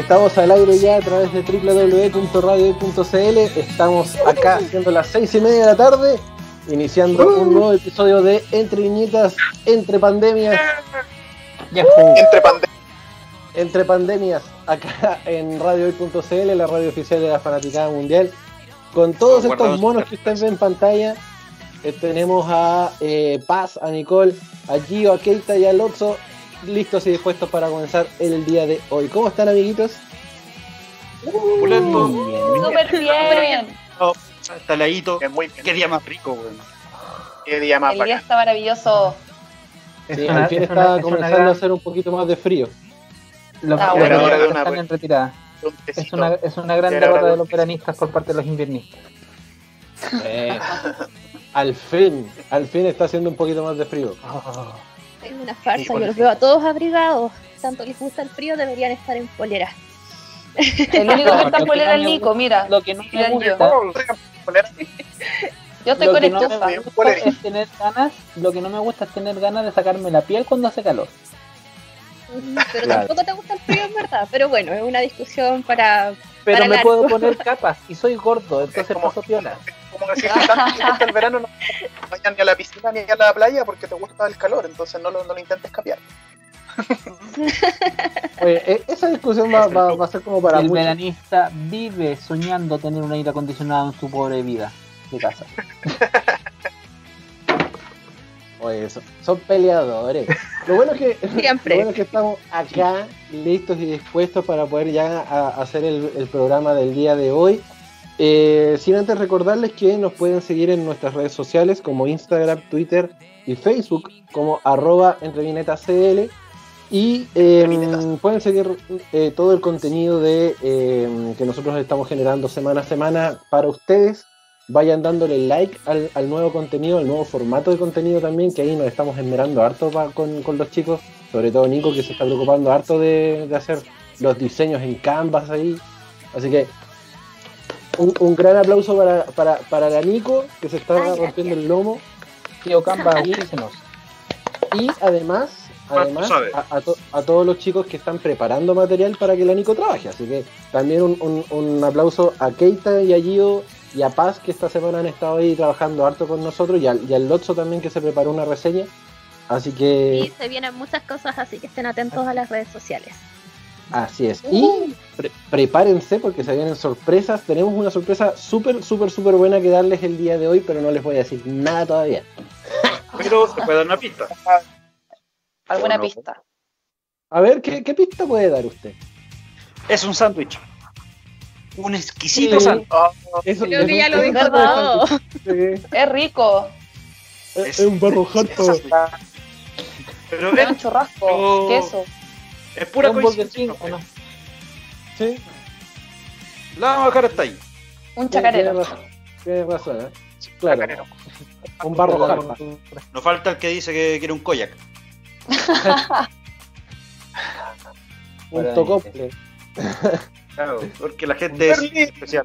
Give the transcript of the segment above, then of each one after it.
Estamos al aire ya a través de www.radio.cl. Estamos acá siendo las seis y media de la tarde, iniciando un nuevo episodio de Entre Viñetas, Entre Pandemias. Entre pandemias. Entre Pandemias, acá en radio.cl, la radio oficial de la Fanaticada Mundial. Con todos estos monos que ustedes ven en pantalla, eh, tenemos a eh, Paz, a Nicole, a Gio, a Keita y a Lotso listos y dispuestos para comenzar el día de hoy. ¿Cómo están, amiguitos? Pulento. Súper bien. Oh, está heladito. Bien. Qué día más rico, weón. Qué día más El día está maravilloso. Sí, una- al fin es está es una comenzando gran- a hacer un poquito más de frío. Los Ah, bueno. de una- están en retirada. Un Es una, es una gran derrota de los veranistas por parte de los inviernistas. Eh, al fin, al fin está haciendo un poquito más de frío. Es una farsa, yo los veo a todos abrigados. Tanto les gusta el frío, deberían estar en polera. El único que está en polera es Nico, mira. Lo que no me yo. gusta. Yo estoy lo con que no me estufa. gusta es tener ganas, lo que no me gusta es tener ganas de sacarme la piel cuando hace calor. Pero Claro. tampoco te gusta el frío, en verdad. Pero bueno, es una discusión para. Pero Para me largo. puedo poner capas y soy gordo, entonces paso piola. Como que tanto el verano, no vayas ni a la piscina ni a la playa porque te gusta el calor, entonces no lo, no lo intentes cambiar. Oye, eh, esa discusión va, va- va a ser como para el muchos. veranista vive soñando tener un aire acondicionado en su pobre vida de casa. Oye, son, son peleadores. Lo bueno es que Siempre. Lo bueno es que estamos acá listos y dispuestos para poder ya a- hacer el, el programa del día de hoy. Eh, sin antes recordarles que nos pueden seguir en nuestras redes sociales como Instagram, Twitter y Facebook como arroba entrevinetacl y eh, Entrevinetas. pueden seguir eh, todo el contenido de eh, que nosotros estamos generando semana a semana para ustedes. Vayan dándole like al, al nuevo contenido, al nuevo formato de contenido también, que ahí nos estamos esmerando harto pa- con, con los chicos, sobre todo Nico que se está preocupando harto de, de hacer los diseños en Canvas ahí. Así que un, un gran aplauso para, para, para la Nico, que se está Ay, gracias. rompiendo el lomo. Tío Camba, auspícenos. Y además, Ah, además a, a to- a todos los chicos que están preparando material para que la Nico trabaje. Así que también un, un- un aplauso a Keita y a Gio y a Paz que esta semana han estado ahí trabajando harto con nosotros y al, y al Lotso también que se preparó una reseña. Así Y que se vienen muchas cosas, así que estén atentos a las redes sociales. Así es. Y pre- prepárense porque se vienen sorpresas. Tenemos una sorpresa súper, súper, súper buena que darles el día de hoy, pero no les voy a decir nada todavía. Pero se puede dar una pista. Alguna no. pista. A ver, ¿qué, qué pista puede dar usted? Es un sándwich. Un exquisito Sí. sándwich. Que ya lo dijo todo. Sí. Es rico. Es, es un barro harto. Pero Es un es, churrasco. Pero- Queso. Es pura ¿Un Burger King coincidencia. o no? Sí, La vamos a dejar hasta ahí. Un chacarero. Tienes razón, ¿eh? Claro. Chacarero. Un barro La jarpa. Nos falta el que dice que quiere un koyak. Un tocople. Claro, porque la gente es especial.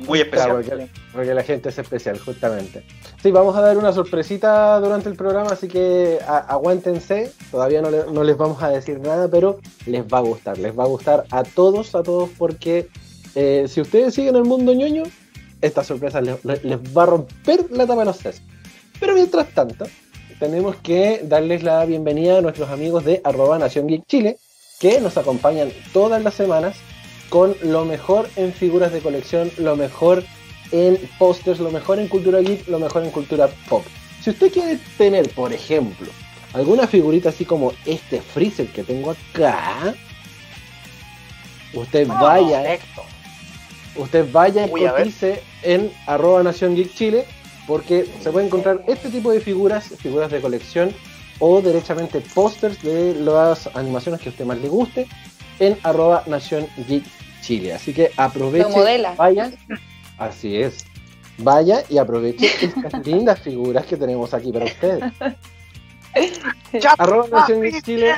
Muy especial. Claro, porque, porque la gente es especial, justamente. Sí, vamos a dar una sorpresita durante el programa, así que a- aguántense. Todavía no, le- no les vamos a decir nada, pero les va a gustar. Les va a gustar a todos, a todos, porque eh, si ustedes siguen el mundo ñoño, esta sorpresa les, les- va a romper la tapa de los sesos. Pero mientras tanto, tenemos que darles la bienvenida a nuestros amigos de arroba Nación Geek Chile, que nos acompañan todas las semanas con lo mejor en figuras de colección, lo mejor en pósters, lo mejor en cultura geek, lo mejor en cultura pop. Si usted quiere tener, por ejemplo, alguna figurita así como este Freezer que tengo acá, usted vaya, usted vaya y cotice en arroba Nación Geek Chile, porque se puede encontrar este tipo de figuras, figuras de colección, o derechamente pósters de las animaciones que a usted más le guste, en arroba Nación Geek Chile. Así que aproveche, Lo modela. vaya, así es, vaya y aproveche estas lindas figuras que tenemos aquí para ustedes. Arroba Nación Geek Chile.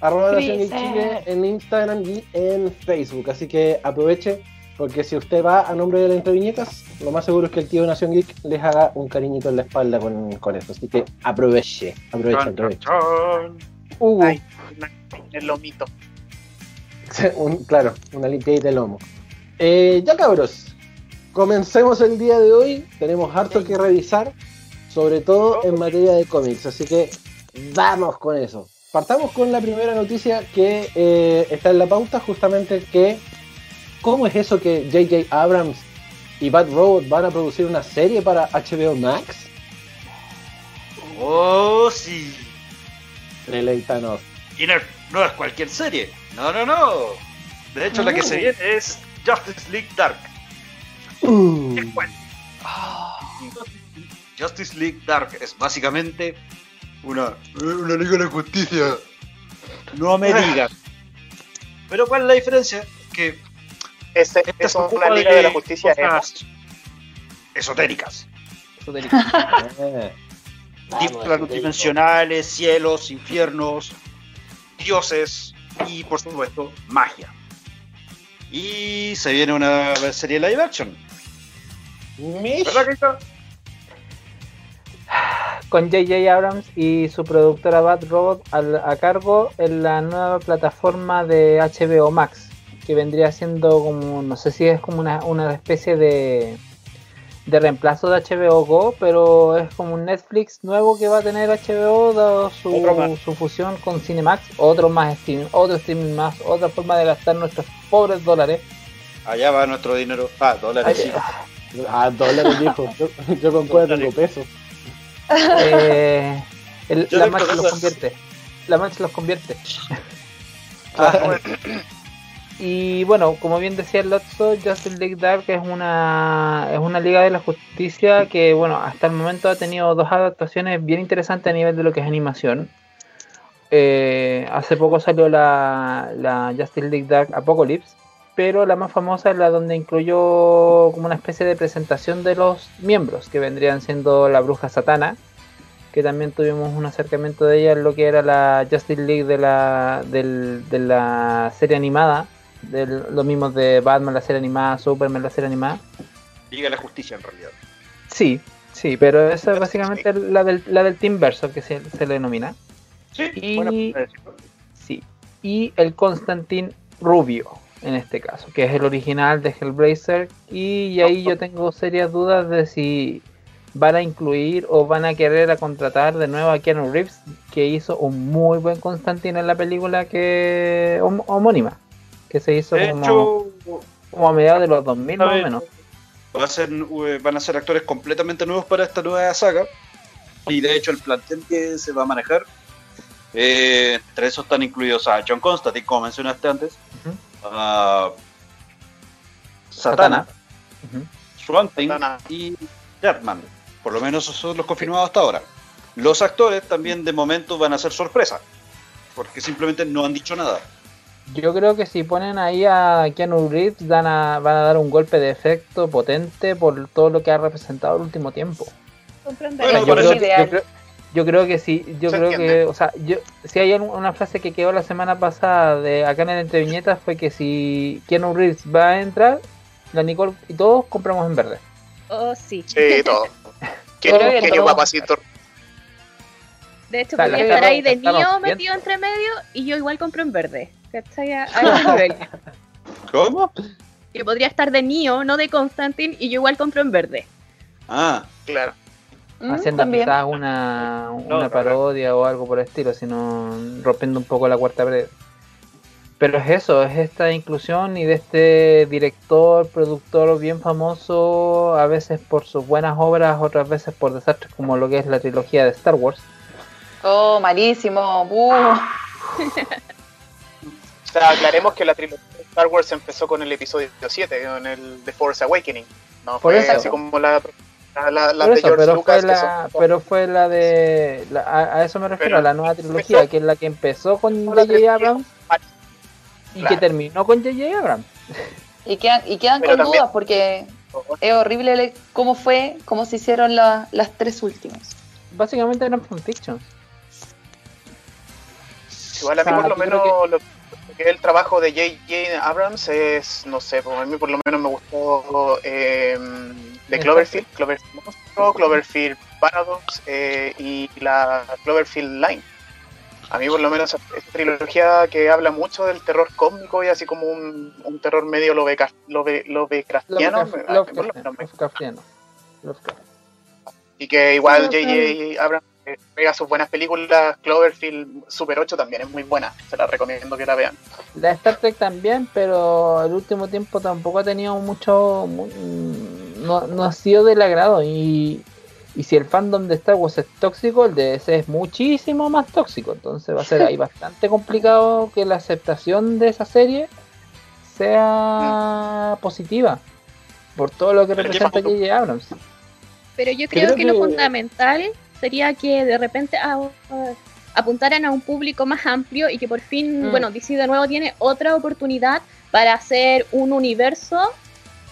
Arroba Nación Geek. Chile en Instagram y en Facebook. Así que aproveche, porque si usted va a nombre de la entreviñetas, lo más seguro es que el tío de Nación Geek les haga un cariñito en la espalda con, con eso. Así que aproveche, aproveche, aproveche. Hugo, Ay, el lomito. Un- claro, una limpieza de lomo. Eh, ya cabros, comencemos el día de hoy. Tenemos harto que revisar, sobre todo en materia de cómics, así que vamos con eso. Partamos con la primera noticia que eh, está en la pauta, justamente que ¿cómo es eso que J.J. Abrams y Bad Robot van a producir una serie para HBO Max? Oh, sí. Deleítanos. Y no, no es cualquier serie. No, no, no. De hecho, la que se viene es Justice League Dark. Uh, ¿Qué cuento? Justice League Dark es básicamente una, una Liga de la Justicia. No me digas. Pero ¿cuál es la diferencia? Que Ese, esta es una liga de la justicia cosas esotéricas. planos dimensionales, cielos, infiernos, dioses y por supuesto magia. Y se viene una serie live action. Con J.J. Abrams y su productora Bad Robot al- a cargo en la nueva plataforma de HBO Max, que vendría siendo como, no sé si es como una, una especie de, de reemplazo de HBO Go, pero es como un Netflix nuevo que va a tener HBO dado su, su fusión con Cinemax, otro más streaming, otro streaming más, otra forma de gastar nuestros pobres dólares. Allá va nuestro dinero. Ah, dólares, sí. Ah, dólares, dijo. Yo, yo con cuatro tengo pesos. Eh, el- la marcha los convierte. La marcha los convierte. Ah, Y bueno, como bien decía el Lotso, Justice League Dark es una, es una liga de la justicia que, bueno, hasta el momento ha tenido dos adaptaciones bien interesantes a nivel de lo que es animación. Eh, hace poco salió la, la Justice League Dark Apocalypse, pero la más famosa es la donde incluyó como una especie de presentación de los miembros, que vendrían siendo la bruja Satana, que también tuvimos un acercamiento de ella en lo que era la Justice League de la, de la serie animada, de los mismos de Batman, la serie animada, Superman, la serie animada. Liga de la Justicia en realidad. Sí, sí, pero esa es básicamente la del, la del Team Verso que se, se le denomina. Sí, Y- buena. Sí. Y el Constantine Rubio, en este caso, que es el original de Hellblazer. Y ahí yo tengo serias dudas de si van a incluir o van a querer a contratar de nuevo a Keanu Reeves, que hizo un muy buen Constantine en la película que hom- homónima, que se hizo De como, hecho, como a mediados de los 2000 más o menos. va a ser, eh, van a ser actores completamente nuevos para esta nueva saga. Y de hecho, el plantel que se va a manejar, eh, entre esos están incluidos a John Constantine, como mencionaste antes, a Satana, Thing Satana. y Deadman. Por lo menos esos son los confirmados hasta ahora. Los actores también de momento van a ser sorpresa, porque simplemente no han dicho nada. Yo creo que si ponen ahí a Keanu Reeves dan a- van a dar un golpe de efecto potente por todo lo que ha representado el último tiempo. Compren Bueno, yo, creo, yo creo- yo creo que sí, yo Se creo que, o sea, yo, si hay un- una frase que quedó la semana pasada de acá en el entre viñetas fue que si Keanu Reeves va a entrar, la Nicole y todos compramos en verde. Oh, sí. Sí, todo. Genio, papacito. De hecho, O sea, podría la- estar ahí de niño metido entre medio y yo igual compro en verde. ¿Cachai? A- ese nivel. ¿Cómo? Que podría estar de Neo, no de Constantine, y yo igual compro en verde. Ah, Claro. Mm, haciendo también. quizás una, una no, parodia o algo por el estilo, sino rompiendo un poco la cuarta pared. Pero es eso, es esta inclusión y de este director, productor bien famoso, a veces por sus buenas obras, otras veces por desastres como lo que es la trilogía de Star Wars. Oh, malísimo. Uh. O sea, aclaremos que la trilogía de Star Wars empezó con el episodio 7, con el The Force Awakening. No fue eso. así como la, de eso, George pero, Lucas. fue la, son- pero fue la de... la- a, a eso me refiero, Pero a la nueva trilogía, empezó- que es la que empezó con J.J. Abrams y que terminó con J.J. Abrams. Y quedan, y quedan Pero con también- dudas porque es horrible le- cómo fue, cómo se hicieron la- las tres últimas. Básicamente eran fanfictions. Igual a mí O sea, por lo menos lo, el trabajo de J.J. Abrams es, no sé, pues a mí por lo menos me gustó eh, de Cloverfield, Cloverfield Monstruo, Cloverfield Paradox eh, y la Cloverfield Line. A mí por lo menos esta trilogía que habla mucho del terror cósmico y así como un, un terror medio lovecraftiano, por Lovecraftiano. Lovecraft. y que igual J.J. Abrams pega sus buenas películas, Cloverfield Super 8 también es muy buena, se la recomiendo que la vean. La Star Trek también, pero el último tiempo tampoco ha tenido mucho. mu- mm, no, no ha sido del agrado. Y, y si el fandom de Star Wars es tóxico, el de DC es muchísimo más tóxico. Entonces va a ser ahí bastante complicado que la aceptación de esa serie sea positiva. Por todo lo que representa J.J. Abrams. Pero yo creo, Creo que, lo fundamental sería que de repente ah, ah, apuntaran a un público más amplio y que por fin, Mm. bueno, DC de nuevo tiene otra oportunidad para hacer un universo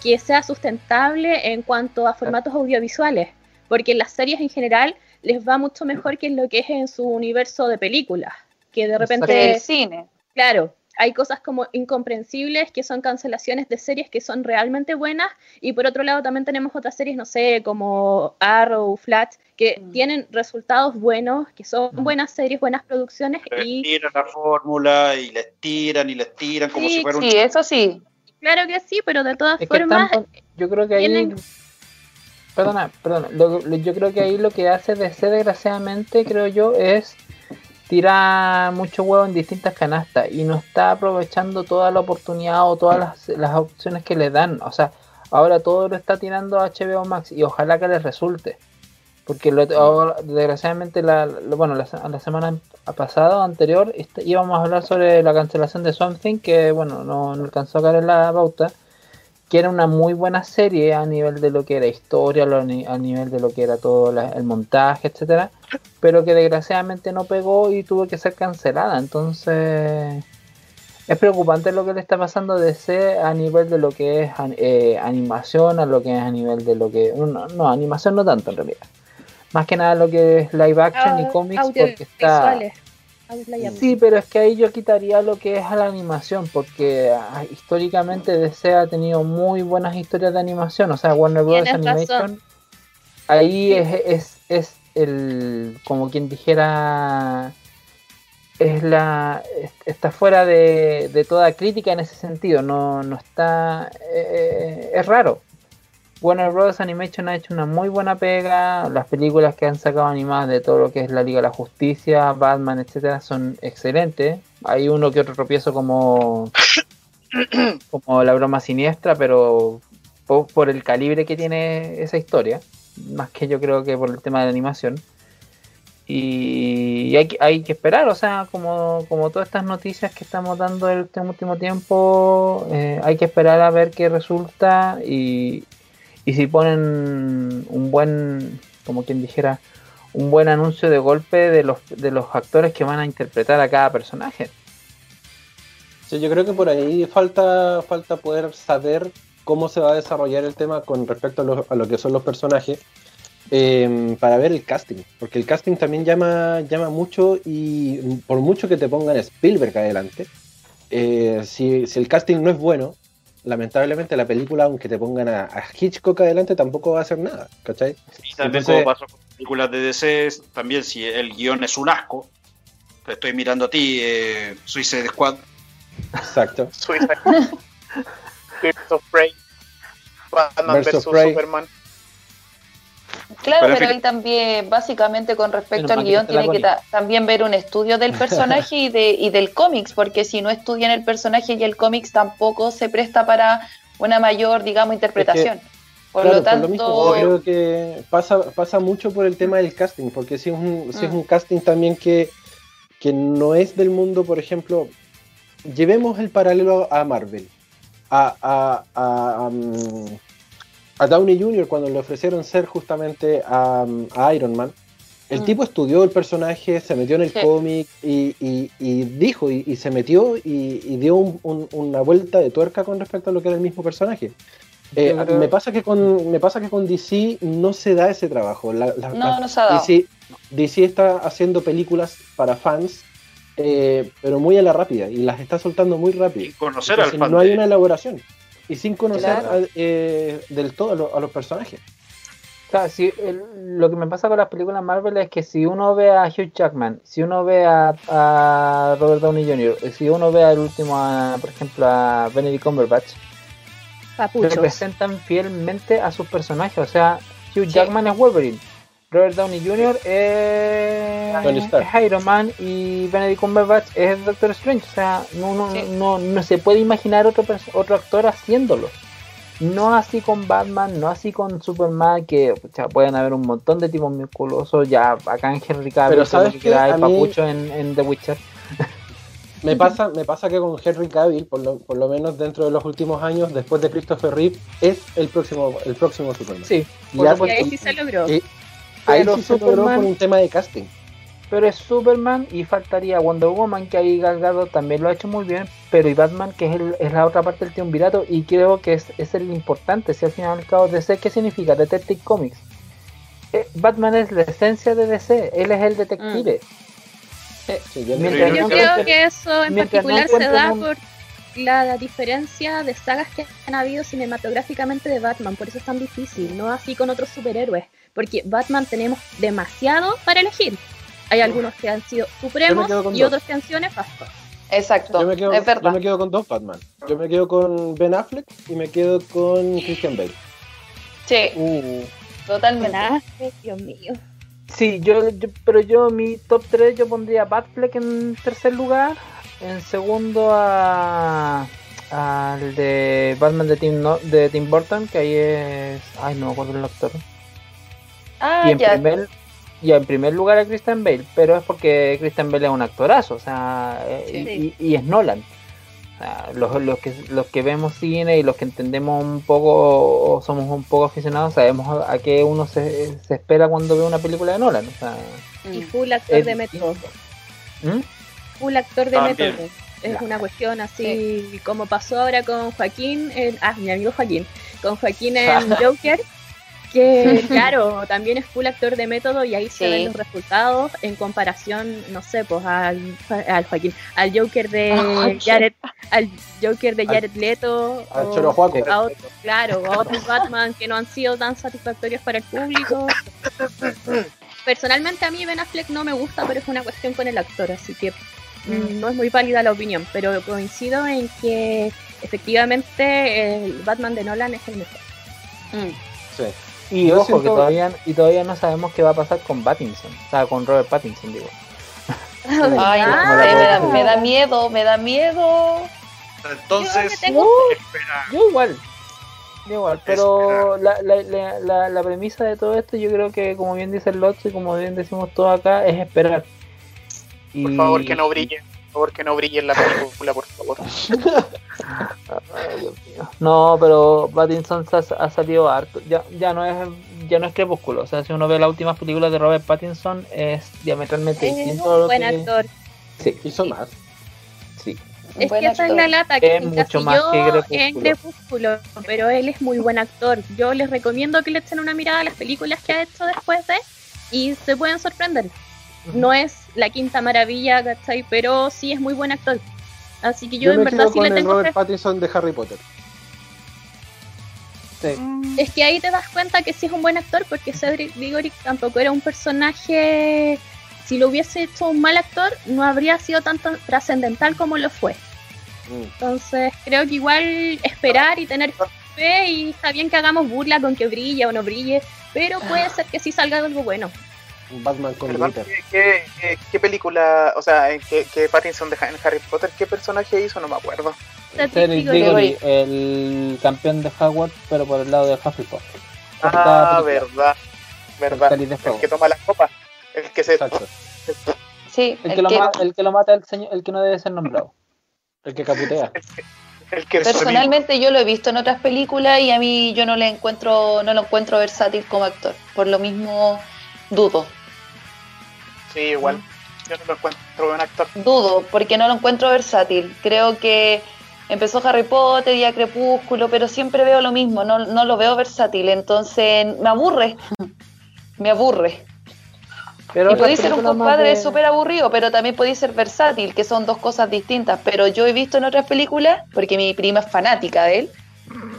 que sea sustentable en cuanto a formatos audiovisuales, porque en las series en general les va mucho mejor que en lo que es en su universo de películas, que de repente Del cine. Claro, hay cosas como incomprensibles que son cancelaciones de series que son realmente buenas y por otro lado también tenemos otras series, no sé, como Arrow, Flash, que Mm. tienen resultados buenos, que son Mm. buenas series, buenas producciones Les y tiran la fórmula y les tiran y les tiran como Sí, si fuera un Sí, eso sí. claro que sí, pero de todas Es formas, están yo creo que ahí. tienen- Perdona, perdona. lo- lo- yo creo que ahí lo que hace DC, desgraciadamente, creo yo, es tirar mucho huevo en distintas canastas y no está aprovechando toda la oportunidad o todas las, las opciones que le dan. O sea, ahora todo lo está tirando a HBO Max y ojalá que les resulte. Porque lo- desgraciadamente, la, bueno, la, se- la semana pasada anterior este, íbamos a hablar sobre la cancelación de Something, que bueno, no, no alcanzó a caer en la pauta que era una muy buena serie a nivel de lo que era historia, a nivel de lo que era todo la- el montaje, etcétera, pero que desgraciadamente no pegó y tuvo que ser cancelada. Entonces es preocupante lo que le está pasando a DC a nivel de lo que es eh, animación, a lo que es a nivel de lo que no, no, animación no tanto en realidad. Más que nada lo que es live action y ah, cómics porque está. Audiovisuales. Sí, pero es que ahí yo quitaría lo que es a la animación, porque ah, históricamente DC ha tenido muy buenas historias de animación, o sea, Warner Bros. Animation, razón. ahí es, es, es el, como quien dijera, es la, es- está fuera de, de toda crítica en ese sentido, no, no está, eh, es raro. Warner Bros. Animation ha hecho una muy buena pega. Las películas que han sacado animadas de todo lo que es la Liga de la Justicia, Batman, etcétera, son excelentes. Hay uno que otro tropiezo como, como la broma siniestra, pero po- por el calibre que tiene esa historia, más que yo creo que por el tema de la animación. Y hay, que- hay que esperar, o sea, como, como todas estas noticias que estamos dando este último tiempo, eh, hay que esperar a ver qué resulta y, y si ponen un buen, como quien dijera, un buen anuncio de golpe de los, de los actores que van a interpretar a cada personaje. Sí, yo creo que por ahí falta, falta poder saber cómo se va a desarrollar el tema con respecto a lo, a lo que son los personajes eh, para ver el casting, porque el casting también llama, llama mucho y por mucho que te pongan Spielberg adelante, eh, si, si el casting no es bueno, lamentablemente la película, aunque te pongan a, a Hitchcock adelante, tampoco va a hacer nada, ¿cachai? Y también Entonces- como pasó con películas de DC, también si el guion es un asco, te estoy mirando a ti, eh, Suicide Squad, Exacto. Suicide Birds of Prey, Batman vs. Superman. Claro, Pero pero ahí también, básicamente con respecto al guion, tiene que ta- también ver un estudio del personaje y, de, y del cómics, porque si no estudian el personaje y el cómics tampoco se presta para una mayor, digamos, interpretación. por Claro, lo tanto, mismo, yo creo que pasa, pasa mucho por el tema del casting, porque si es un, si es Mm. un casting también que, que no es del mundo, por ejemplo, llevemos el paralelo a Marvel, a, a, a, um, a Downey Jr. cuando le ofrecieron ser justamente a, a Iron Man. El Mm. tipo estudió el personaje, se metió en el Sí. cómic y, y- y dijo y, y se metió y, y dio un- un- una vuelta de tuerca con respecto a lo que era el mismo personaje. Eh, creo- me pasa que con me pasa que con DC no se da ese trabajo. La- la- no, la- no se ha dado. DC, DC está haciendo películas para fans, eh, pero muy a la rápida y las está soltando muy rápido. sin conocer Entonces, al fan. no hay de- una elaboración y sin conocer Claro. a- eh, del todo a, lo- a los personajes. Claro, si, el- lo que me pasa con las películas Marvel es que si uno ve a Hugh Jackman, si uno ve a, a Robert Downey Jr., y si uno ve al último, a, por ejemplo, a Benedict Cumberbatch, representan fielmente a sus personajes. O sea, Hugh Sí. Jackman es Wolverine, Robert Downey Jr. es, Tony Stark. es Iron Man y Benedict Cumberbatch es Doctor Strange. O sea, no, no, Sí. no, no se puede imaginar otro, otro actor haciéndolo. No así con Batman, no así con Superman, que pucha, pueden haber un montón de tipos musculosos. Ya acá en Henry Cavill, Pero ¿sabes que el mí- papucho en, en The Witcher. Me pasa, me pasa que con Henry Cavill, por lo, por lo menos dentro de los últimos años, después de Christopher Reeve, es el próximo, el próximo Superman. Sí, Y por ya- Y ahí sí se logró. Y ahí Pero sí se logró Superman- por un tema de casting. Pero es Superman y faltaría Wonder Woman, que ahí Gal Gadot también lo ha hecho muy bien, pero y Batman, que es, el- es la otra parte del triunvirato, y creo que es, es el importante, si al final al cabo DC, ¿qué significa? Detective Comics. Eh, Batman es la esencia de DC, él es el detective. Sí, yo Mientras Yo no creo que eso en no particular se da un- por la diferencia de sagas que han habido cinematográficamente de Batman, por eso es tan difícil, no así con otros superhéroes, porque Batman tenemos demasiado para elegir. Hay algunos que han sido supremos y dos. otros que han sido nefastos. Exacto, Yo me, quedo, es yo verdad. me quedo con dos Batman. Yo me quedo con Ben Affleck y me quedo con Christian Bale. Sí, Uh, totalmente. Dios mío. sí, yo, yo- pero yo mi top 3 yo pondría a Batfleck en tercer lugar, en segundo a al de Batman de Tim, No- de Tim Burton, que ahí es... Ay, no me acuerdo el actor. Ah, y en ya. primer y en primer lugar a Christian Bale, pero es porque Christian Bale es un actorazo, o sea, eh, Sí. y, y es Nolan. O sea, los, los que los que vemos cine y los que entendemos un poco o somos un poco aficionados sabemos a, a qué uno se, se espera cuando ve una película de Nolan. O sea, Y Mm. full actor es de método. ¿Mm? Full actor de También. método. Es una cuestión así como pasó ahora con Joaquín, en- ah, mi amigo Joaquín, con Joaquín en Joker, que claro, también es full actor de método y ahí se Sí. ven los resultados en comparación, no sé, pues al, al Joaquín, al Joker de Jared, al Joker de Al- Jared Leto, Al o Choro Juaco. a otro- claro, a otros Batman que no han sido tan satisfactorios para el público. Personalmente a mí Ben Affleck no me gusta, pero es una cuestión con el actor, así que mm, no es muy válida la opinión, pero coincido en que efectivamente el Batman de Nolan es el mejor. Mm. Sí. Y Yo ojo siento- que todavía y todavía no sabemos qué va a pasar con Pattinson, o sea, con Robert Pattinson digo. Ay, no sé, me da, me da miedo, me da miedo. Entonces, Yo tengo-. Yo igual. Yo igual, pero la, la, la, la, la premisa de todo esto, yo creo que, como bien dice el Lotso y como bien decimos todos acá, es esperar. Y- Por favor, que no brille. Favor, que no brille en la película, por favor. Ay, Dios mío. No, pero Pattinson ha, ha salido harto. Ya, ya no es ya no es crepúsculo. O sea, si uno ve las últimas películas de Robert Pattinson, es diametralmente Es distinto a un lo buen que- actor. Sí, Hizo más. sí. Es que esa es la lata que Es mucho más que Crepúsculo. en Crepúsculo, pero él es muy buen actor. Yo les recomiendo que le echen una mirada a las películas que ha hecho después de y se pueden sorprender. No es la quinta maravilla, ¿cachai? Pero sí es muy buen actor. Así que yo, Yo, en me verdad quedo sí con le el tengo Robert fe. Pattinson de Harry Potter. Sí. Es que ahí te das cuenta que sí es un buen actor porque Cedric Diggory tampoco era un personaje... Si lo hubiese hecho un mal actor, no habría sido tan tan trascendental como lo fue. Mm. Entonces creo que igual esperar y tener fe y está bien que hagamos burla con que brille o no brille, pero puede ser que sí salga algo bueno. Batman con Perdón, glitter. ¿qué, qué, qué- película, o sea, en qué, qué Pattinson en Harry Potter, qué personaje hizo? No me acuerdo. Cedric Diggory. El campeón de Hogwarts, pero por el lado de Hufflepuff. Ah, película. verdad, El verdad. El fuego. que toma la copa, el que se... Exacto. Sí, El el que, lo que- ma- el que lo mata el señor, el que no debe ser nombrado. El que caputea. El que, el personalmente yo lo he visto en otras películas y a mí yo no le encuentro, no lo encuentro versátil como actor. Por lo mismo dudo, Sí, igual. Yo no lo encuentro buen actor. dudo, porque no lo encuentro versátil. Creo que empezó Harry Potter y a Crepúsculo, pero siempre veo lo mismo, no, no lo veo versátil, entonces me aburre. me aburre. Pero y podéis ser un compadre de- súper aburrido, pero también podéis ser versátil, que son dos cosas distintas. Pero yo he visto en otras películas, porque mi prima es fanática de él,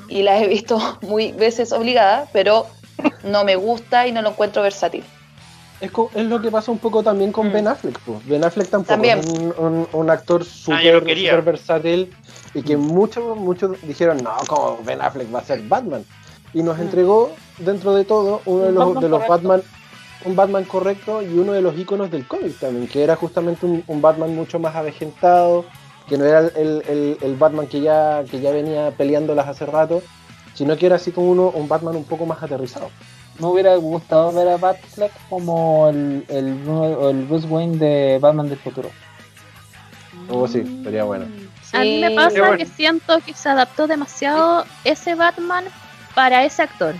y las he visto muy veces obligadas, pero no me gusta y no lo encuentro versátil. Es, es lo que pasa un poco también con Mm. Ben Affleck. pues. Ben Affleck tampoco También. es un, un- un actor Ah, súper súper versátil y que muchos muchos dijeron, no, como Ben Affleck va a ser Batman. Y nos Mm. entregó, dentro de todo, uno de los, Batman de los. Batman, un Batman correcto y uno de los iconos del cómic también, que era justamente un, un Batman mucho más avejentado, que no era el, el- el Batman que ya, que ya venía peleándolas hace rato, sino que era así como uno, un Batman un poco más aterrizado. Me hubiera gustado ver a Batfleck como el, el, Bru- el Bruce Wayne de Batman del futuro. Oh, sí, sería bueno. A mí me pasa bueno. que siento que se adaptó demasiado ese Batman para ese actor.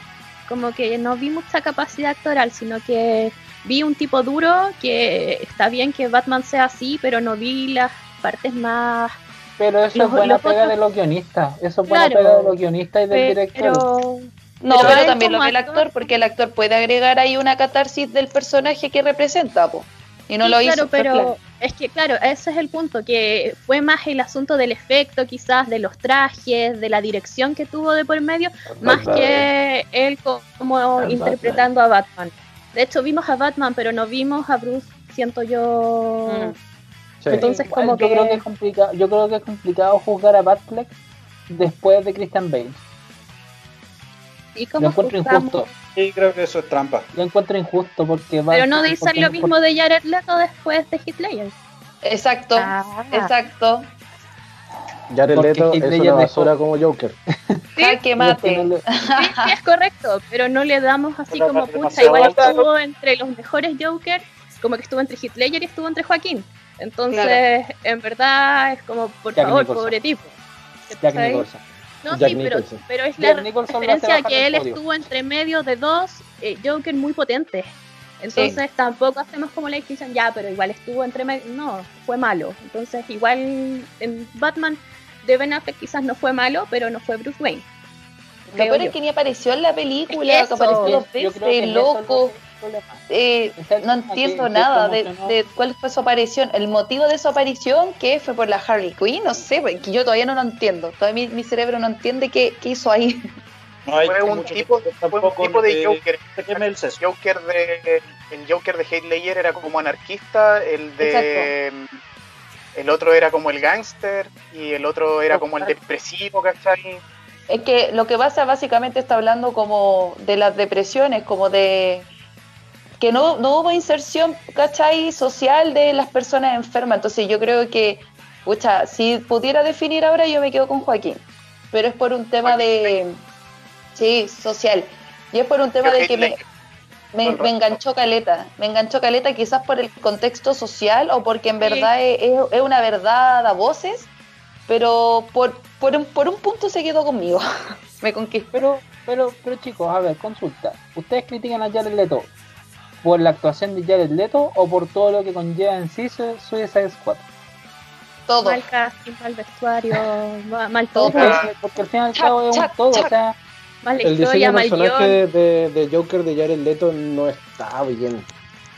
Como que no vi mucha capacidad actoral, sino que vi un tipo duro que está bien que Batman sea así, pero no vi las partes más... Pero eso Los- es buena pega otros- de los guionistas. Eso es buena Claro. pega de los guionistas y del director. No, Pero también lo ve el actor- porque el actor puede agregar ahí una catarsis del personaje que representa, po. Y no Sí, lo claro, hizo. pero claro. es que claro, ese es el punto, que fue más el asunto del efecto quizás, de los trajes, de la dirección que tuvo de por medio, más que él co- como Batman. interpretando a Batman. De hecho, vimos a Batman, pero no vimos a Bruce, siento yo... Mm. Sí. Entonces, como yo que- creo que es complicado, yo creo que es complicado juzgar a Batfleck después de Christian Bale. ¿Y Lo cómo encuentro juzgamos? injusto. Sí, creo que eso es trampa. Lo encuentro injusto porque Pero no dicen lo mismo de Jared Leto después de Hitler. Exacto, Ah. exacto. Jared Porque Leto es una dejó- basura como Joker. Sí, porque mate. no le- Sí, sí, es correcto, pero no le damos así Pero como pucha, igual alta, estuvo entre los mejores Joker, como que estuvo entre Ledger y estuvo entre Joaquín. Entonces, en verdad, es como, por Jack favor, Nicholson. pobre tipo. Jack. Nicholson. No, Jack sí, pero, Nicholson. pero es la referencia bajar que él estuvo entre medio de dos eh, Joker muy potentes. Entonces tampoco hacemos como la distinción, ya, pero igual estuvo entre medio. No, fue malo. Entonces, igual en Batman de Ben Affleck quizás no fue malo, pero no fue Bruce Wayne. Lo peor es que ni apareció en la película, Es que apareció dos veces, eso loco. Eh, no que- entiendo que nada de, no- cuál fue su aparición. El motivo de su aparición, que fue por la Harley Quinn, no sé, pues, que yo todavía no lo entiendo. Todavía mi, mi cerebro no entiende qué, qué hizo ahí. No hay Fue un tipo, que- fue un tampoco tipo de Joker. el. Joker de, el Joker de Heath Ledger era como anarquista, el de el otro era como el gángster y el otro era como el depresivo, ¿cachai? Es que lo que pasa básicamente está hablando como de las depresiones, como de que no, no hubo inserción, ¿cachai? Social de las personas enfermas. Entonces yo creo que, pucha, si pudiera definir ahora yo me quedo con Joaquín. Pero es por un tema de... Sí, social. Y es por un tema de que me, me, enganchó caleta. Me enganchó caleta quizás por el contexto social o porque en Sí. verdad es una verdad a voces, pero por, por, un, por un punto se quedó conmigo. me conquistó. Pero, pero, pero chicos, a ver, consulta. ¿Ustedes critican a Jared Leto por la actuación de Jared Leto o por todo lo que conlleva en sí su Suicide Squad? Todo. Mal casting, mal vestuario, ma- mal Todo. todo, Ah. Porque, porque al fin y al cabo es un todo, chac. o sea, mal El diseño historia, mal personaje guion. de, de Joker de Jared Leto no está bien.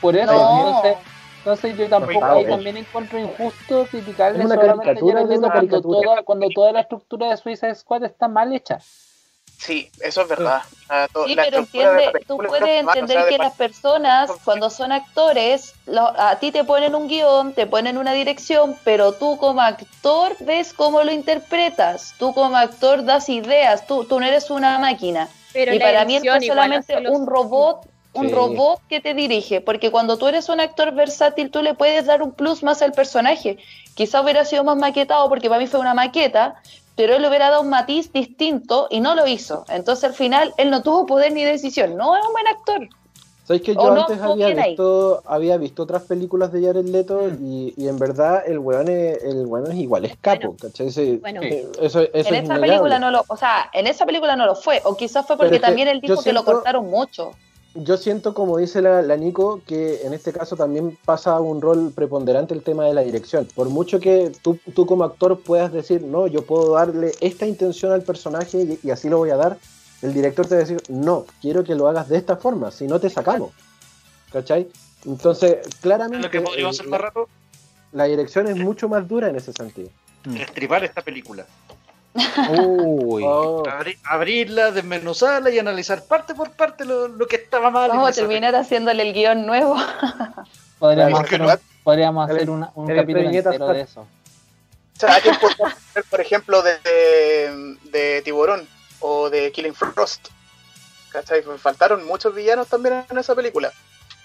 por eso, No. entonces, entonces yo tampoco está ahí también encuentro injusto criticarle solamente a Jared Leto cuando toda, cuando toda la estructura de Suicide Squad está mal hecha. Sí, eso es verdad. Sí, la pero entiende, tú puedes o entender sea, que las personas, cuando son actores, lo- a ti te ponen un guion, te ponen una dirección, pero tú como actor ves cómo lo interpretas, tú como actor das ideas, tú, tú no eres una máquina. Pero y para mí igual solamente los- un robot, un Sí. robot que te dirige, porque cuando tú eres un actor versátil, tú le puedes dar un plus más al personaje. Quizá hubiera sido más maquetado, porque para mí fue una maqueta, pero él hubiera dado un matiz distinto y no lo hizo. Entonces al final él no tuvo poder ni decisión. No es un buen actor. ¿Sabes que yo O antes había visto, había visto otras películas de Jared Leto y, y en verdad el weón es, el weón es igual, es capo, ¿cachai? Sí, Bueno. eh, eso, eso en es esa innegable. película no lo, o sea, en esa película no lo fue, o quizás fue porque también él dijo que lo cortaron mucho. Yo siento, como dice la, la Nico, que en este caso también pasa un rol preponderante el tema de la dirección. Por mucho que tú, tú como actor puedas decir, no, yo puedo darle esta intención al personaje y, y así lo voy a dar, el director te va a decir, no, quiero que lo hagas de esta forma, si no te sacamos. ¿Cachai? Entonces, claramente Lo que podría eh, hacer la, más rato la dirección es mucho más dura en ese sentido. es tripar esta película. Uy. Oh, Abri- abrirla, desmenuzarla y analizar parte por parte lo, lo que estaba mal. Vamos a terminar haciéndole el guion nuevo. Podríamos hacer, no- un- podríamos el- hacer una- un el capítulo entero está- de eso. O sea, podría poner, por ejemplo, de, de, de Tiburón o de Killing Frost. ¿Cachai? Faltaron muchos villanos también en esa película.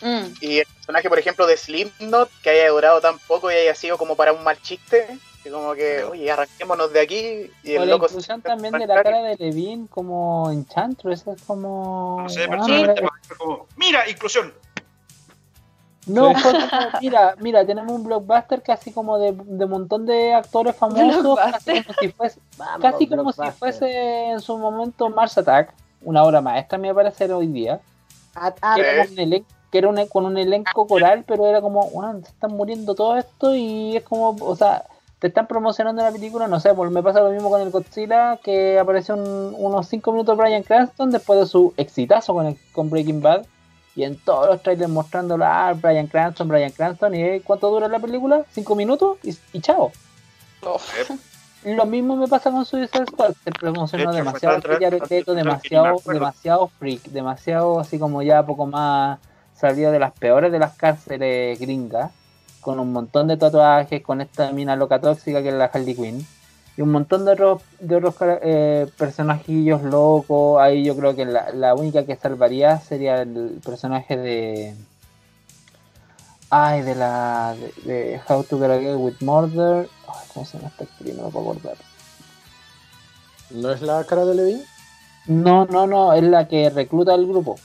Mm. Y el personaje, por ejemplo, de Slipknot, que haya durado tan poco y haya sido como para un mal chiste, como que, oye, arranquémonos de aquí. Y O el la loco inclusión también de la cara de Levin como Enchantress, es como... No sé, Ah, personalmente me parece como, mira, inclusión. No, fue como, mira, mira, tenemos un blockbuster casi como de, de montón de actores famosos, casi como si fuese, vamos, casi como si fuese en su momento Mars Attack, una obra maestra me parece hoy día, Ah, que era, un elen- que era un- con un elenco coral, pero era como, "Weón, se están muriendo todo esto y es como, o sea, te están promocionando la película, no sé, pues me pasa lo mismo con el Godzilla, que apareció un- unos 5 minutos Brian Cranston después de su exitazo con, el- con Breaking Bad, y en todos los trailers mostrándolo, ah, Brian Cranston, Brian Cranston, y eh, ¿cuánto dura la película? 5 minutos y, y chao. Lo mismo me pasa con Suicide Squad, se promocionó De hecho, demasiado demasiado, acuerdo. demasiado freak, demasiado así como ya poco más salido de las peores de las cárceles gringas, con un montón de tatuajes, con esta mina loca tóxica que es la Harley Quinn, y un montón de otros, de otros eh, personajillos locos, ahí yo creo que la, la única que salvaría sería el personaje de... Ay, de la. de, de How to Get Away with Murder. Ay, ¿Cómo se llama esta actriz? No me puedo acordar. ¿No es la cara de Levin? No, no, no, es la que recluta el grupo.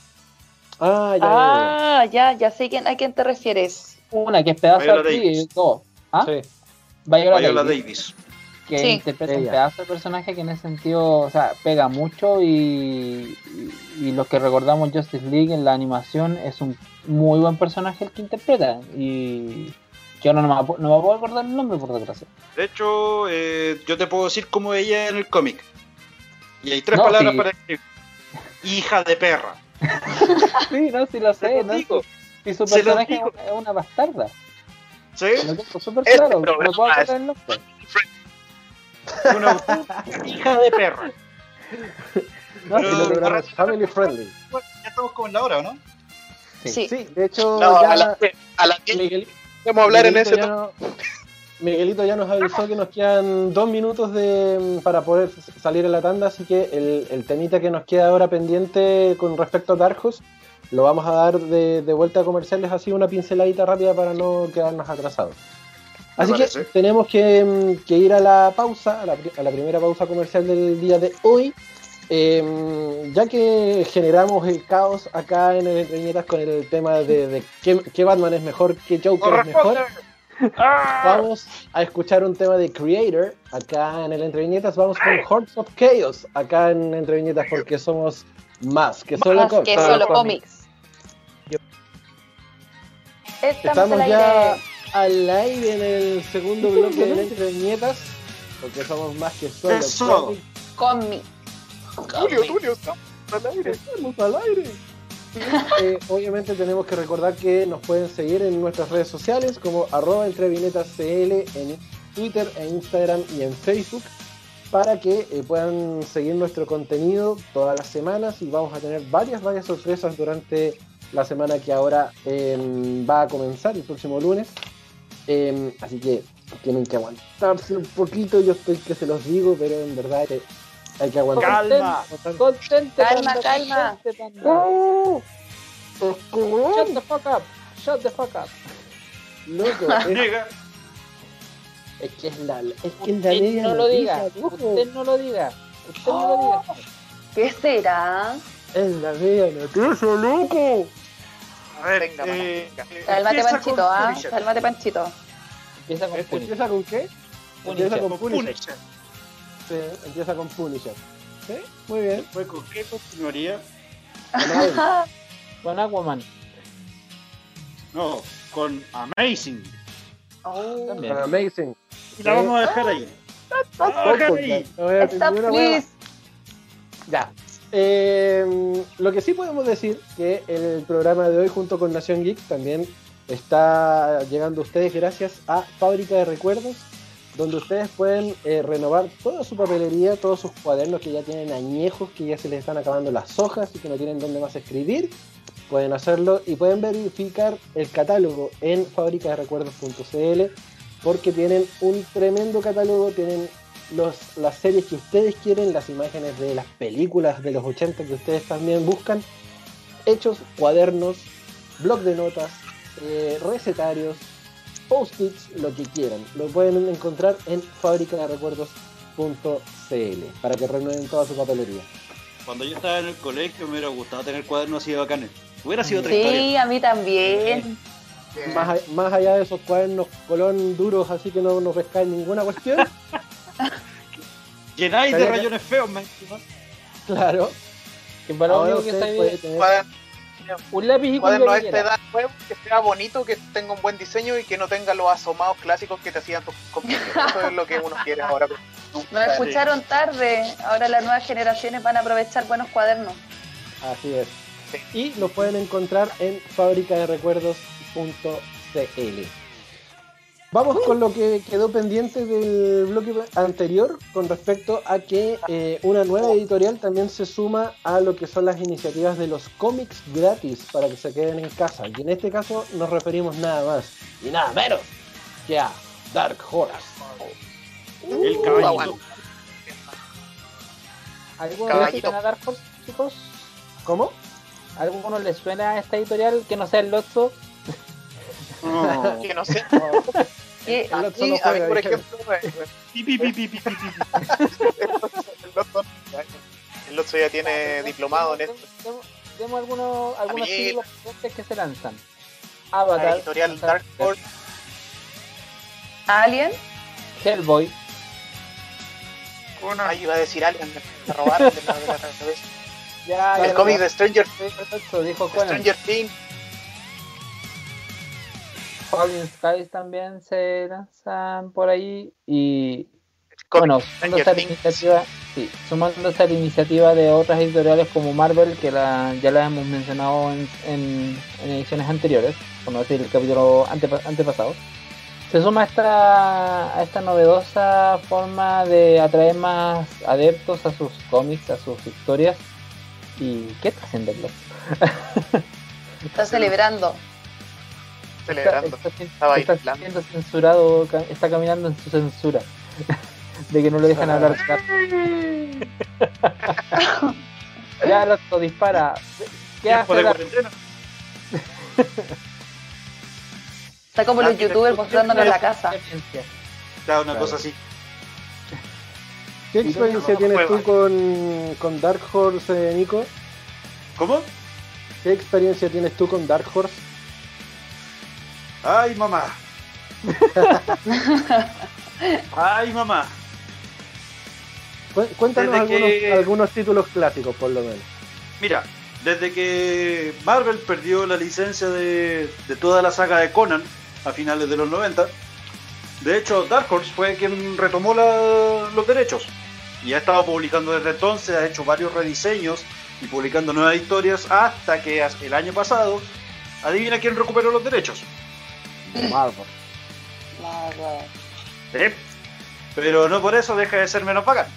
Ah, ya, ya, Ah, ya, ya sé quién, a quién te refieres. Una que es pedazo de actriz dos. ¿Ah? Sí. Viola, Viola Davis, Davis. que Sí. interpreta un pedazo de personaje que en ese sentido, o sea, pega mucho y, y, y los que recordamos Justice League en la animación es un muy buen personaje el que interpreta y que ahora no me, no me puedo acordar el nombre por desgracia. De hecho, eh, yo te puedo decir cómo ella en el cómic. Y hay tres No, palabras sí. para decir. Hija de perra. Sí, no, sí lo sé, lo ¿no? digo. Y su lo personaje es una, bastarda. ¿Sí? Lo tengo súper Este claro, no puedo el nombre. Una hija de perra. No, Pero- Y el programa es family friendly. Bueno, ya estamos como en la hora, ¿o ¿no? Sí. Sí, de hecho, No, ya a la, a la Miguel- podemos hablar en ese no- Miguelito ya nos avisó que nos quedan dos minutos de, para poder salir en la tanda, así que el, el temita que nos queda ahora pendiente con respecto a Darjos lo vamos a dar de, de vuelta a comerciales, así una pinceladita rápida para no quedarnos atrasados. Así que tenemos que, mm, que ir a la pausa, a la, a la primera pausa comercial del día de hoy. Eh, ya que generamos el caos acá en el Entre Viñetas con el tema de, de qué, qué Batman es mejor, qué Joker es mejor, vamos a escuchar un tema de Creator acá en el Entre Viñetas. Vamos con Hordes of Chaos acá en Entre Viñetas porque somos más que solo Más que solo cómics. Estamos, Estamos al ya aire. al aire en el segundo bloque de Entre Viñetas porque somos más que solo Eso. Cómics. Tulio, Tulio, estamos al aire. Estamos al aire. Eh, obviamente tenemos que recordar que nos pueden seguir en nuestras redes sociales como arroba entrevinetascl en Twitter, e Instagram y en Facebook para que eh, puedan seguir nuestro contenido todas las semanas y vamos a tener varias, varias sorpresas durante la semana que ahora em, va a comenzar el próximo lunes. Em, así que tienen que aguantarse un poquito, yo estoy que se los digo, pero en verdad que hay que aguantar. Calma. Contente, Calma, calma. ¡Oh! Shut the fuck up. Shut the fuck up. loco, es, es que es la, es que es la Usted media no lo diga. Usted no lo diga. Usted no lo diga. ¿Qué será? Es la media noticia, loco. A ver, Venga, eh, venga. eh, Cálmate, Panchito, ¿ah? Punisher. Cálmate, Panchito. Empieza con Punisher. ¿Empieza con qué? Empieza con Punisher. Punisher. Sí, empieza con Punisher. Sí, muy bien. Fue con qué continuaría? Con Aquaman. No, con Amazing. Oh. También. Con Amazing. Y la vamos a dejar ahí. La vamos a dejar ahí. No voy a decir Stop, please. Ya. Eh, lo que sí podemos decir que el programa de hoy junto con Nación Geek también está llegando a ustedes gracias a Fábrica de Recuerdos, donde ustedes pueden eh, renovar toda su papelería, todos sus cuadernos que ya tienen añejos, que ya se les están acabando las hojas y que no tienen dónde más escribir. Pueden hacerlo y pueden verificar el catálogo en fábricaderecuerdos.cl porque tienen un tremendo catálogo, tienen los, las series que ustedes quieren, las imágenes de las películas de los 80 que ustedes también buscan, hechos, cuadernos, blog de notas, eh, recetarios, post-its, lo que quieran. Lo pueden encontrar en fabricaderecuerdos.cl para que renueven toda su papelería. Cuando yo estaba en el colegio me hubiera gustado tener cuadernos así de bacanes. Hubiera sido otra Sí, historia. a mí también. Más, más allá de esos cuadernos colón duros, así que no, no pescáis ninguna cuestión, Llenáis de rayones feos, man. claro. Que para lo Ahora único que está puede bien, tener- Cuaderno, un lápiz y cuaderno a esta edad nuevo, que sea bonito, que tenga un buen diseño y que no tenga los asomados clásicos que te hacían tus compañeros. Eso es lo que uno quiere ahora. No escucharon tarde. Ahora las nuevas generaciones van a aprovechar buenos cuadernos. Así es. Y lo pueden encontrar en fabricaderecuerdos.cl. Vamos con lo que quedó pendiente del bloque anterior con respecto a que eh, una nueva editorial también se suma a lo que son las iniciativas de los cómics gratis para que se queden en casa. Y en este caso nos referimos nada más y nada menos que a Dark Horse. El caballito. ¿Alguno Caballito. suena Dark Horse, chicos? ¿Cómo? ¿Alguno les suena a esta editorial que no sea el Lotso? No. Que no sé. Y- El otro Sí, no a juega, por ejemplo, el Lotso ya tiene diplomado en esto. Demos, algunos, que se lanzan. La editorial Dark Horse, Alien. Hellboy, ahí iba a decir Alien, me robaron de la, de la cabeza. ya, El ya cómic lo- de Stranger, Lotso dijo Conan. Stranger Things, Falling Skies también se lanzan por ahí y bueno, de sumándose a la iniciativa, sí, sumándose a la iniciativa de otras editoriales como Marvel, que la, ya la hemos mencionado en, en- en ediciones anteriores, por no decir el capítulo antepa- antepasado, se suma a esta, a esta novedosa forma de atraer más adeptos a sus cómics, a sus historias. ¿Y qué está haciendo el? Está celebrando. Celebrando. Está, está- Estaba está bailando. siendo censurado, está caminando en su censura. de que no le dejan hablar. ya, loco, dispara. ¿Qué hace de la-. Está como los youtubers mostrándonos la casa. Claro, una Claro. cosa así. ¿Qué experiencia tienes juega. tú con, con Dark Horse, eh, Nico? ¿Cómo? ¿Qué experiencia tienes tú con Dark Horse? Ay, mamá. Ay, mamá. Cu- Cuéntanos algunos, que- algunos títulos clásicos, por lo menos. Mira, desde que Marvel perdió la licencia de, de toda la saga de Conan a finales de los 90, de hecho Dark Horse fue quien retomó la- los derechos y ha estado publicando desde entonces, ha hecho varios rediseños y publicando nuevas historias hasta que el año pasado, adivina quién recuperó los derechos. Marvel. ¿Eh? Pero no por eso deja de ser menos bacán.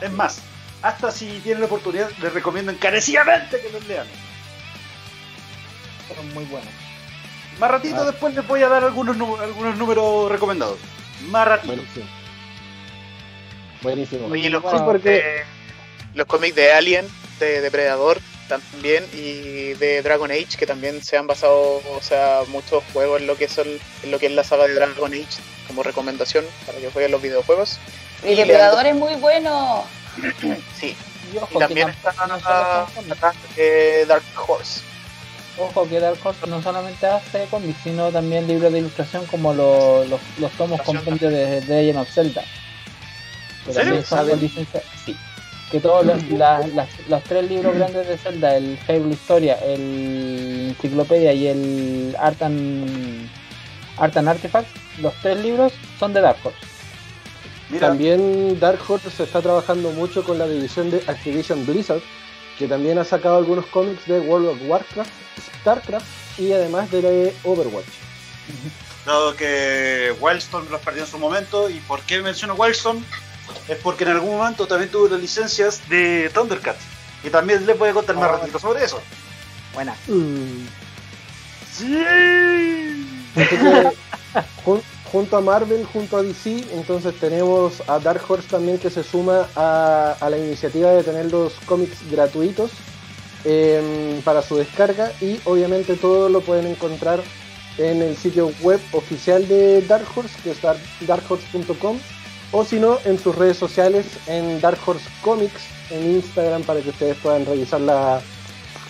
Es más, hasta si tienen la oportunidad, les recomiendo encarecidamente que los lean. Fueron muy buenos. Más ratito Ah. después les voy a dar algunos, algunos números recomendados. Más ratito. Buenísimo. Buenísimo. Oye, los, cómics porque de- los cómics de Alien, de Depredador también, y de Dragon Age, que también se han basado, o sea, muchos juegos en lo que son, en lo que es la saga de Dragon Age, como recomendación para que jueguen los videojuegos. Y Depredador es muy bueno. Sí, Y ojo, y también que está eh, Dark Horse. Ojo que Dark Horse no solamente hace cómics, sino también libros de ilustración como los, los, los tomos compendios de, de Legend of Zelda. Que ¿En también serio? son de licencia. Sí. Que todos los, la- las, los tres libros grandes de Zelda, el Fable Historia, el Enciclopedia y el Art and, Art and Artifacts, los tres libros son de Dark Horse. Mira, también Dark Horse se está trabajando mucho con la división de Activision Blizzard, que también ha sacado algunos cómics de World of Warcraft, Starcraft y además de la de Overwatch. dado que Wildstorm los perdió en su momento. ¿Y por qué menciono Wildstorm? Es porque en algún momento también tuvo las licencias de Thundercats. Y también les voy a contar más Oh. ratito sobre eso. Buena. ¡Sí! Que, jun- junto a Marvel, junto a DC, entonces tenemos a Dark Horse también que se suma a, a la iniciativa de tener los cómics gratuitos em, para su descarga y obviamente todo lo pueden encontrar en el sitio web oficial de Dark Horse, que es dar- darkhorse.com, o si no, en sus redes sociales, en Dark Horse Comics, en Instagram, para que ustedes puedan revisar la,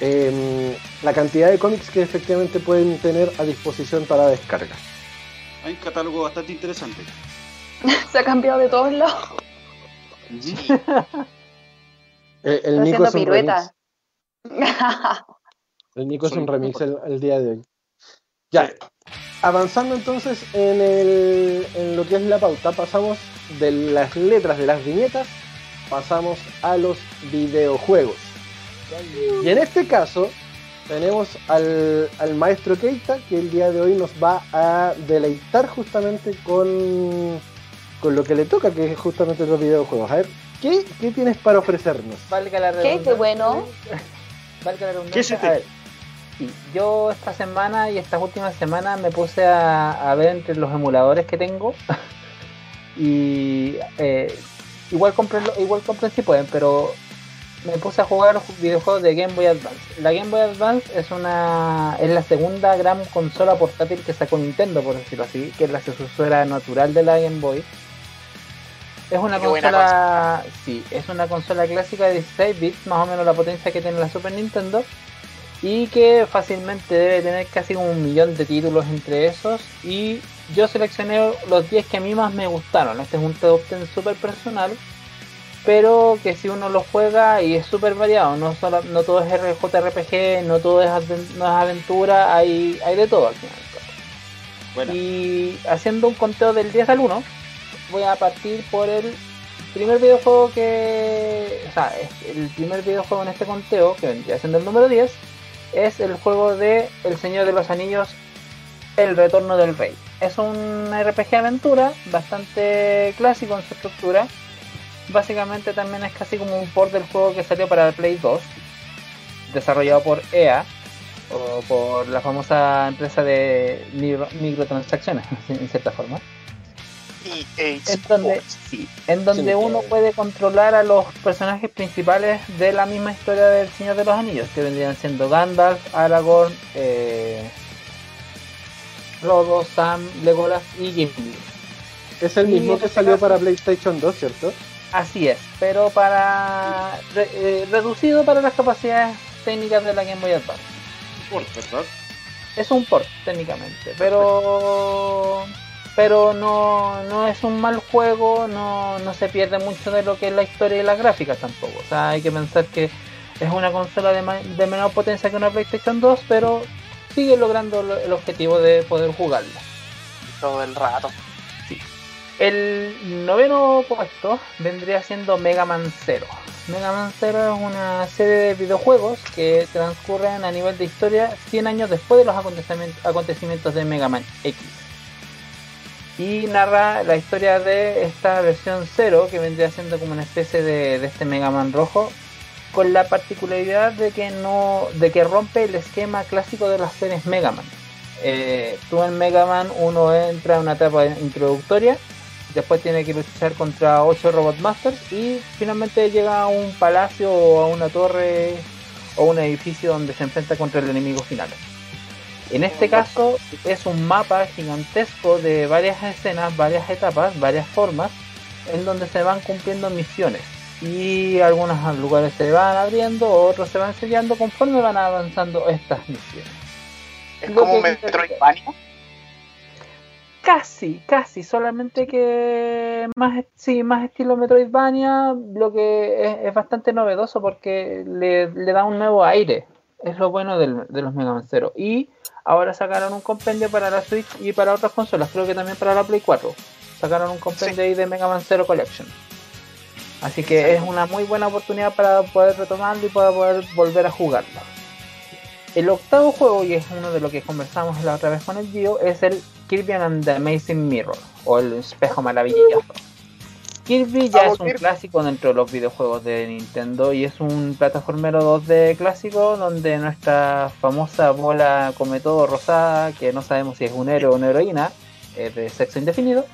em, la cantidad de cómics que efectivamente pueden tener a disposición para descarga. Hay un catálogo bastante interesante. Se ha cambiado de todos lados. Eh, El, Nico es un pirueta. remix. El Nico es Soy un un remix el, el día de hoy. Ya, avanzando entonces en, el, en lo que es la pauta, pasamos de las letras de las viñetas, pasamos a los videojuegos. Y en este caso tenemos al, al maestro Keita que el día de hoy nos va a deleitar justamente con, con lo que le toca, que es justamente los videojuegos. A ver, ¿qué, qué tienes para ofrecernos? Valga la ¿Qué? redundancia. Qué bueno. Valga la redundancia. ¿Qué se te- A ver, sí, yo esta semana y estas últimas semanas me puse a, a ver entre los emuladores que tengo. y eh, igual compren igual compren si pueden, pero me puse a jugar videojuegos de Game Boy Advance. La Game Boy Advance es una es la segunda gran consola portátil que sacó Nintendo, por decirlo así, que es la sucesora natural de la Game Boy. Es una Qué consola, sí, es una consola clásica de 16 bits, más o menos la potencia que tiene la Super Nintendo, y que fácilmente debe tener casi un millón de títulos entre esos. Y yo seleccioné los 10 que a mí más me gustaron. Este es un top 10 súper personal, pero que si uno lo juega y es súper variado, no, solo, no todo es RJRPG, no todo es, no es aventura, hay, hay de todo aquí. Bueno, Y haciendo un conteo del 10 al 1, voy a partir por el primer videojuego que. O sea, el primer videojuego en este conteo, que vendría siendo el número 10, es el juego de El Señor de los Anillos, El Retorno del Rey. Es un RPG aventura bastante clásico en su estructura. Básicamente también es casi como un port del juego que salió para el Play 2, desarrollado por EA, o por la famosa empresa de micro- microtransacciones, en cierta forma. Y En donde, sí, en donde Sí, uno que- puede controlar a los personajes principales de la misma historia del Señor de los Anillos, que vendrían siendo Gandalf, Aragorn, eh, Frodo, Sam, Legolas y Gimli. Es el Y mismo que este salió caso- para PlayStation 2, ¿cierto? Así es, pero para re- eh, reducido para las capacidades técnicas de la Game Boy Advance. por verdad. Es un port técnicamente, pero pero no, no es un mal juego, no, no se pierde mucho de lo que es la historia y las gráficas tampoco. O sea, hay que pensar que es una consola de, de menor potencia que una PlayStation 2, pero sigue logrando lo- el objetivo de poder jugarla. todo el rato. El noveno puesto vendría siendo Mega Man Zero. Mega Man Zero es una serie de videojuegos que transcurren a nivel de historia 100 años después de los acontecimientos de Mega Man X. Y narra la historia de esta versión Zero que vendría siendo como una especie de, este Mega Man rojo con la particularidad de que no de que rompe el esquema clásico de las series Mega Man. Eh, tú en Mega Man uno entra a una etapa introductoria después tiene que luchar contra 8 Robot Masters y finalmente llega a un palacio o a una torre o un edificio donde se enfrenta contra el enemigo final. En este caso es un mapa gigantesco de varias escenas, varias etapas, varias formas, en donde se van cumpliendo misiones. Y algunos lugares se van abriendo, otros se van sellando conforme van avanzando estas misiones. Es Lo como un Metroidvania. Casi, casi, solamente que más, sí, más estilo Metroidvania, lo que es, es bastante novedoso porque le, le da un nuevo aire. Es lo bueno del- de los Mega Man Zero. Y ahora sacaron un compendio para la Switch y para otras consolas, creo que también para la Play 4. Sacaron un compendio ahí de Mega Man Zero Collection. Así que es una muy buena oportunidad para poder retomarlo y para poder volver a jugarlo. El octavo juego, y es uno de lo que conversamos la otra vez con el Gio, es el Kirby and the Amazing Mirror o el espejo maravilloso. Kirby ya es un clásico dentro de los videojuegos de Nintendo y es un plataformero 2D clásico donde nuestra famosa bola come todo rosada, que no sabemos si es un héroe o una heroína, es de sexo indefinido,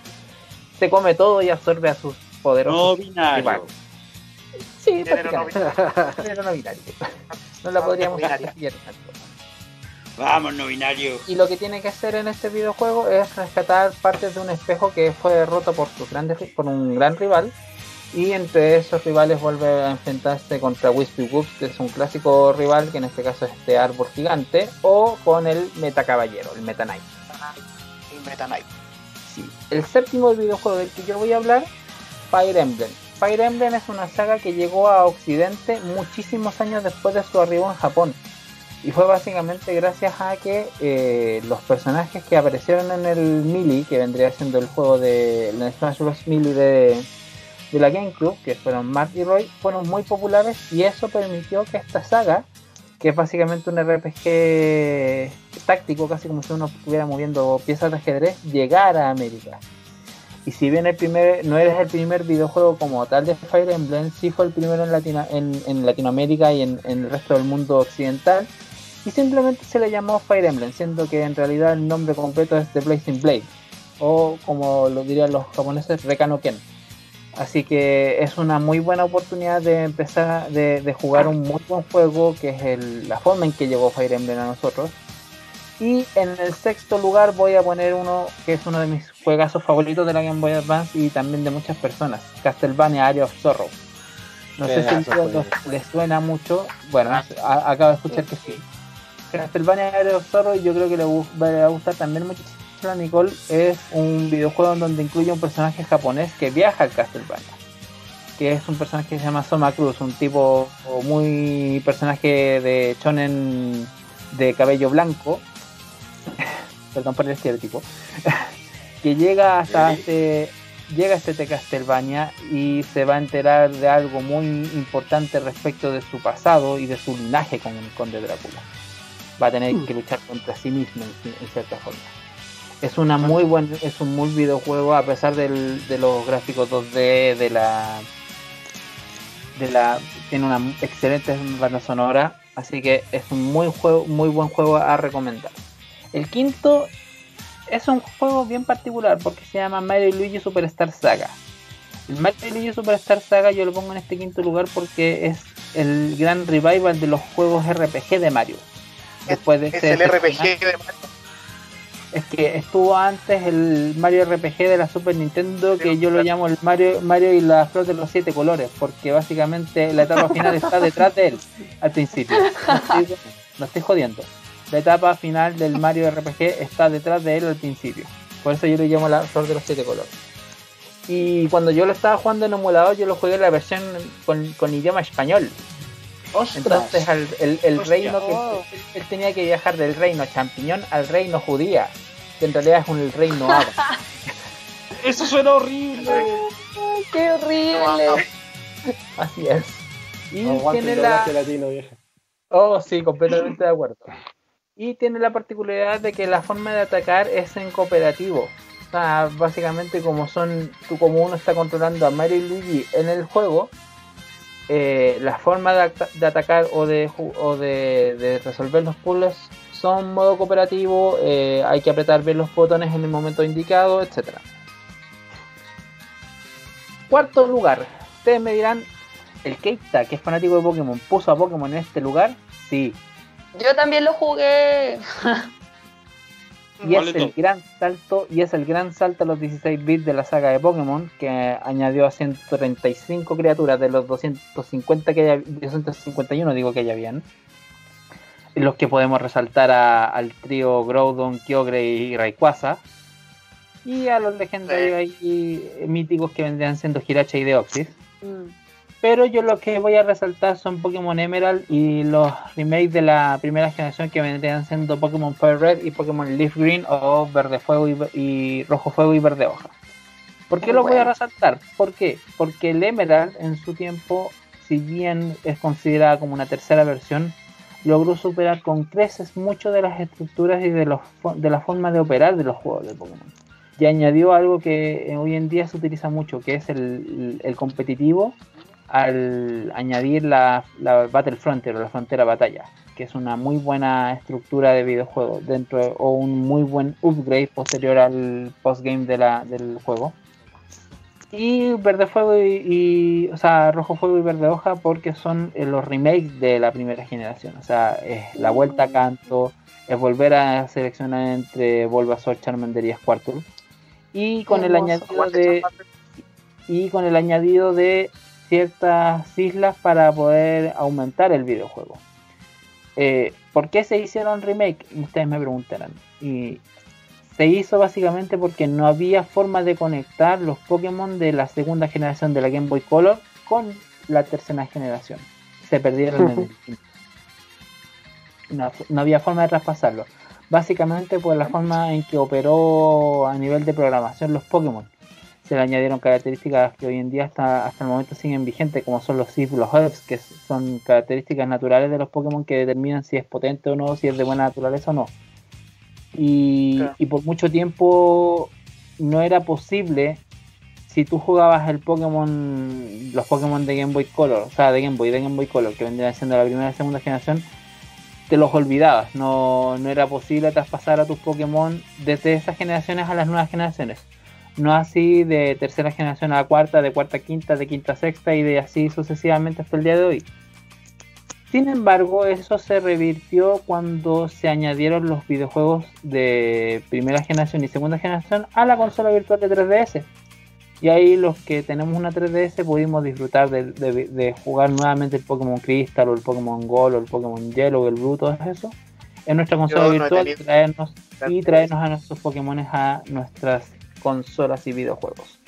se come todo y absorbe a sus poderosos No binario. Sí, no no binario. No la No, podríamos binaria. Vamos, no binario. Y lo que tiene que hacer en este videojuego es rescatar partes de un espejo que fue roto por, sus grandes, por un gran rival. Y entre esos rivales vuelve a enfrentarse contra Wispy Whoops, que es un clásico rival, que en este caso es este árbol gigante, o con el Meta Caballero, el Meta Knight. El Meta Knight. Sí. El séptimo videojuego del que yo voy a hablar, Fire Emblem. Fire Emblem es una saga que llegó a Occidente muchísimos años después de su arribo en Japón. Y fue básicamente gracias a que eh, los personajes que aparecieron en el Melee, que vendría siendo el juego de el Smash Bros. Melee de, de la GameCube, que fueron Mark y Roy, fueron muy populares y eso permitió que esta saga, que es básicamente un RPG táctico, casi como si uno estuviera moviendo piezas de ajedrez, llegara a América. Y si bien el primer, no eres el primer videojuego como tal de Fire Emblem, sí fue el primero en, Latino- en, en Latinoamérica y en, en el resto del mundo occidental. Y simplemente se le llamó Fire Emblem, siendo que en realidad el nombre completo es The Blazing Blade. O como lo dirían los japoneses, Rekano Ken. Así que es una muy buena oportunidad de empezar a- de, de jugar un muy buen juego, que es el- la forma en que llegó Fire Emblem a nosotros. Y en el sexto lugar voy a poner uno que es uno de mis juegazos favoritos de la Game Boy Advance y también de muchas personas, Castlevania Area of Sorrow. No sé si les suena mucho, bueno, acabo de escuchar que sí. Castlevania Area of Sorrow yo creo que le va a gustar también mucho a Nicole, es un videojuego en donde incluye un personaje japonés que viaja al Castlevania. Que es un personaje que se llama Soma Cruz, un tipo muy personaje de shonen de cabello blanco, perdón por el estereotipo, que llega hasta este, llega hasta este Castlevania y se va a enterar de algo muy importante respecto de su pasado y de su linaje con el conde Drácula. Va a tener que luchar contra sí mismo en, en cierta forma. Es una muy buen, es un muy videojuego a pesar del- de los gráficos 2D, de la de la tiene una excelente banda sonora, así que es un muy juego, muy buen juego a recomendar. El quinto es un juego bien particular porque se llama Mario y Luigi Superstar Saga. El Mario y Luigi Superstar Saga yo lo pongo en este quinto lugar porque es el gran revival de los juegos RPG de Mario. Después de Es ese el RPG decepcionante- de Mario. es que estuvo antes el Mario RPG de la Super Nintendo, que yo lo llamo el Mario, Mario y la flor de los siete colores, porque básicamente la etapa final está detrás de él al principio. No estoy, no estoy jodiendo. La etapa final del Mario RPG está detrás de él al principio. Por eso yo lo llamo la flor de los siete colores. Y cuando yo lo estaba jugando en emulador, yo lo jugué en la versión con, con idioma español. Entonces al- el, el Hostia. reino que él, él tenía que viajar del reino champiñón al reino judía, que en realidad es un el reino hada. Eso suena horrible. ¡Qué horrible! Así es. Y Aguante tiene la. doblaje latino, vieja. Oh, sí, completamente de acuerdo. Y tiene la particularidad de que la forma de atacar es en cooperativo. O sea, básicamente como son, tú como uno está controlando a Mario y Luigi en el juego, eh, la forma de, ata- de atacar o de resolver los puzzles son modo cooperativo, eh, hay que apretar bien los botones en el momento indicado, etcétera. Cuarto lugar, ustedes me dirán, el Keita, que es fanático de Pokémon, puso a Pokémon en este lugar, sí, Yo también lo jugué. Y Vale es el gran salto, y es el gran salto a los 16 bits de la saga de Pokémon, que añadió a 135 criaturas de los 250 que haya, 251 digo que ya habían. Los que podemos resaltar a- al trío Groudon, Kyogre y Rayquaza. Y a los legendarios ahí míticos que vendrían siendo Hiracha y Deoxys. Pero yo lo que voy a resaltar son Pokémon Emerald y los remakes de la primera generación que vendrían siendo Pokémon Fire Red y Pokémon Leaf Green o Verde Fuego y, Rojo Fuego y Verde Hoja. ¿Por qué Muy los voy a resaltar? ¿Por qué? Porque el Emerald en su tiempo, si bien es considerada como una tercera versión, logró superar con creces mucho de las estructuras y de, los, de la forma de operar de los juegos de Pokémon. Y añadió algo que hoy en día se utiliza mucho, que es el, el competitivo, al añadir la, la Battle Frontier o la frontera batalla, que es una muy buena estructura de videojuego dentro de- o un muy buen upgrade posterior al postgame de la, del juego. Y Verde Fuego y, y- o sea, Rojo Fuego y Verde Hoja porque son eh, los remakes de la primera generación. O sea, es la vuelta a canto, es volver a seleccionar entre Bulbasaur, Charmander y Squirtle. Y con el añadido de y con el añadido de ciertas islas para poder aumentar el videojuego. Eh, ¿Por qué se hicieron remake? Ustedes me preguntarán. Y se hizo básicamente porque no había forma de conectar los Pokémon de la segunda generación de la Game Boy Color con la tercera generación. Se perdieron en el no, no había forma de traspasarlo. Básicamente por la forma en que operó a nivel de programación los Pokémon se le añadieron características que hoy en día hasta, hasta el momento siguen vigentes, como son los SIF, los Herbs, que son características naturales de los Pokémon que determinan si es potente o no, si es de buena naturaleza o no. Y, Claro. y por mucho tiempo no era posible, si tú jugabas el Pokémon, los Pokémon de Game Boy Color, o sea, de Game Boy, de Game Boy Color, que vendrían siendo la primera y segunda generación, te los olvidabas, no, no era posible traspasar a tus Pokémon desde esas generaciones a las nuevas generaciones no así de tercera generación a cuarta, de cuarta a quinta, de quinta a sexta y de así sucesivamente hasta el día de hoy. Sin embargo, eso se revirtió cuando se añadieron los videojuegos de primera generación y segunda generación a la consola virtual de 3DS. Y ahí los que tenemos una 3DS pudimos disfrutar de, de- de jugar nuevamente el Pokémon Crystal o el Pokémon Gold o el Pokémon Yellow, el Blue, todo eso en nuestra consola virtual traernos, y traernos a nuestros Pokémon a nuestras consolas y videojuegos.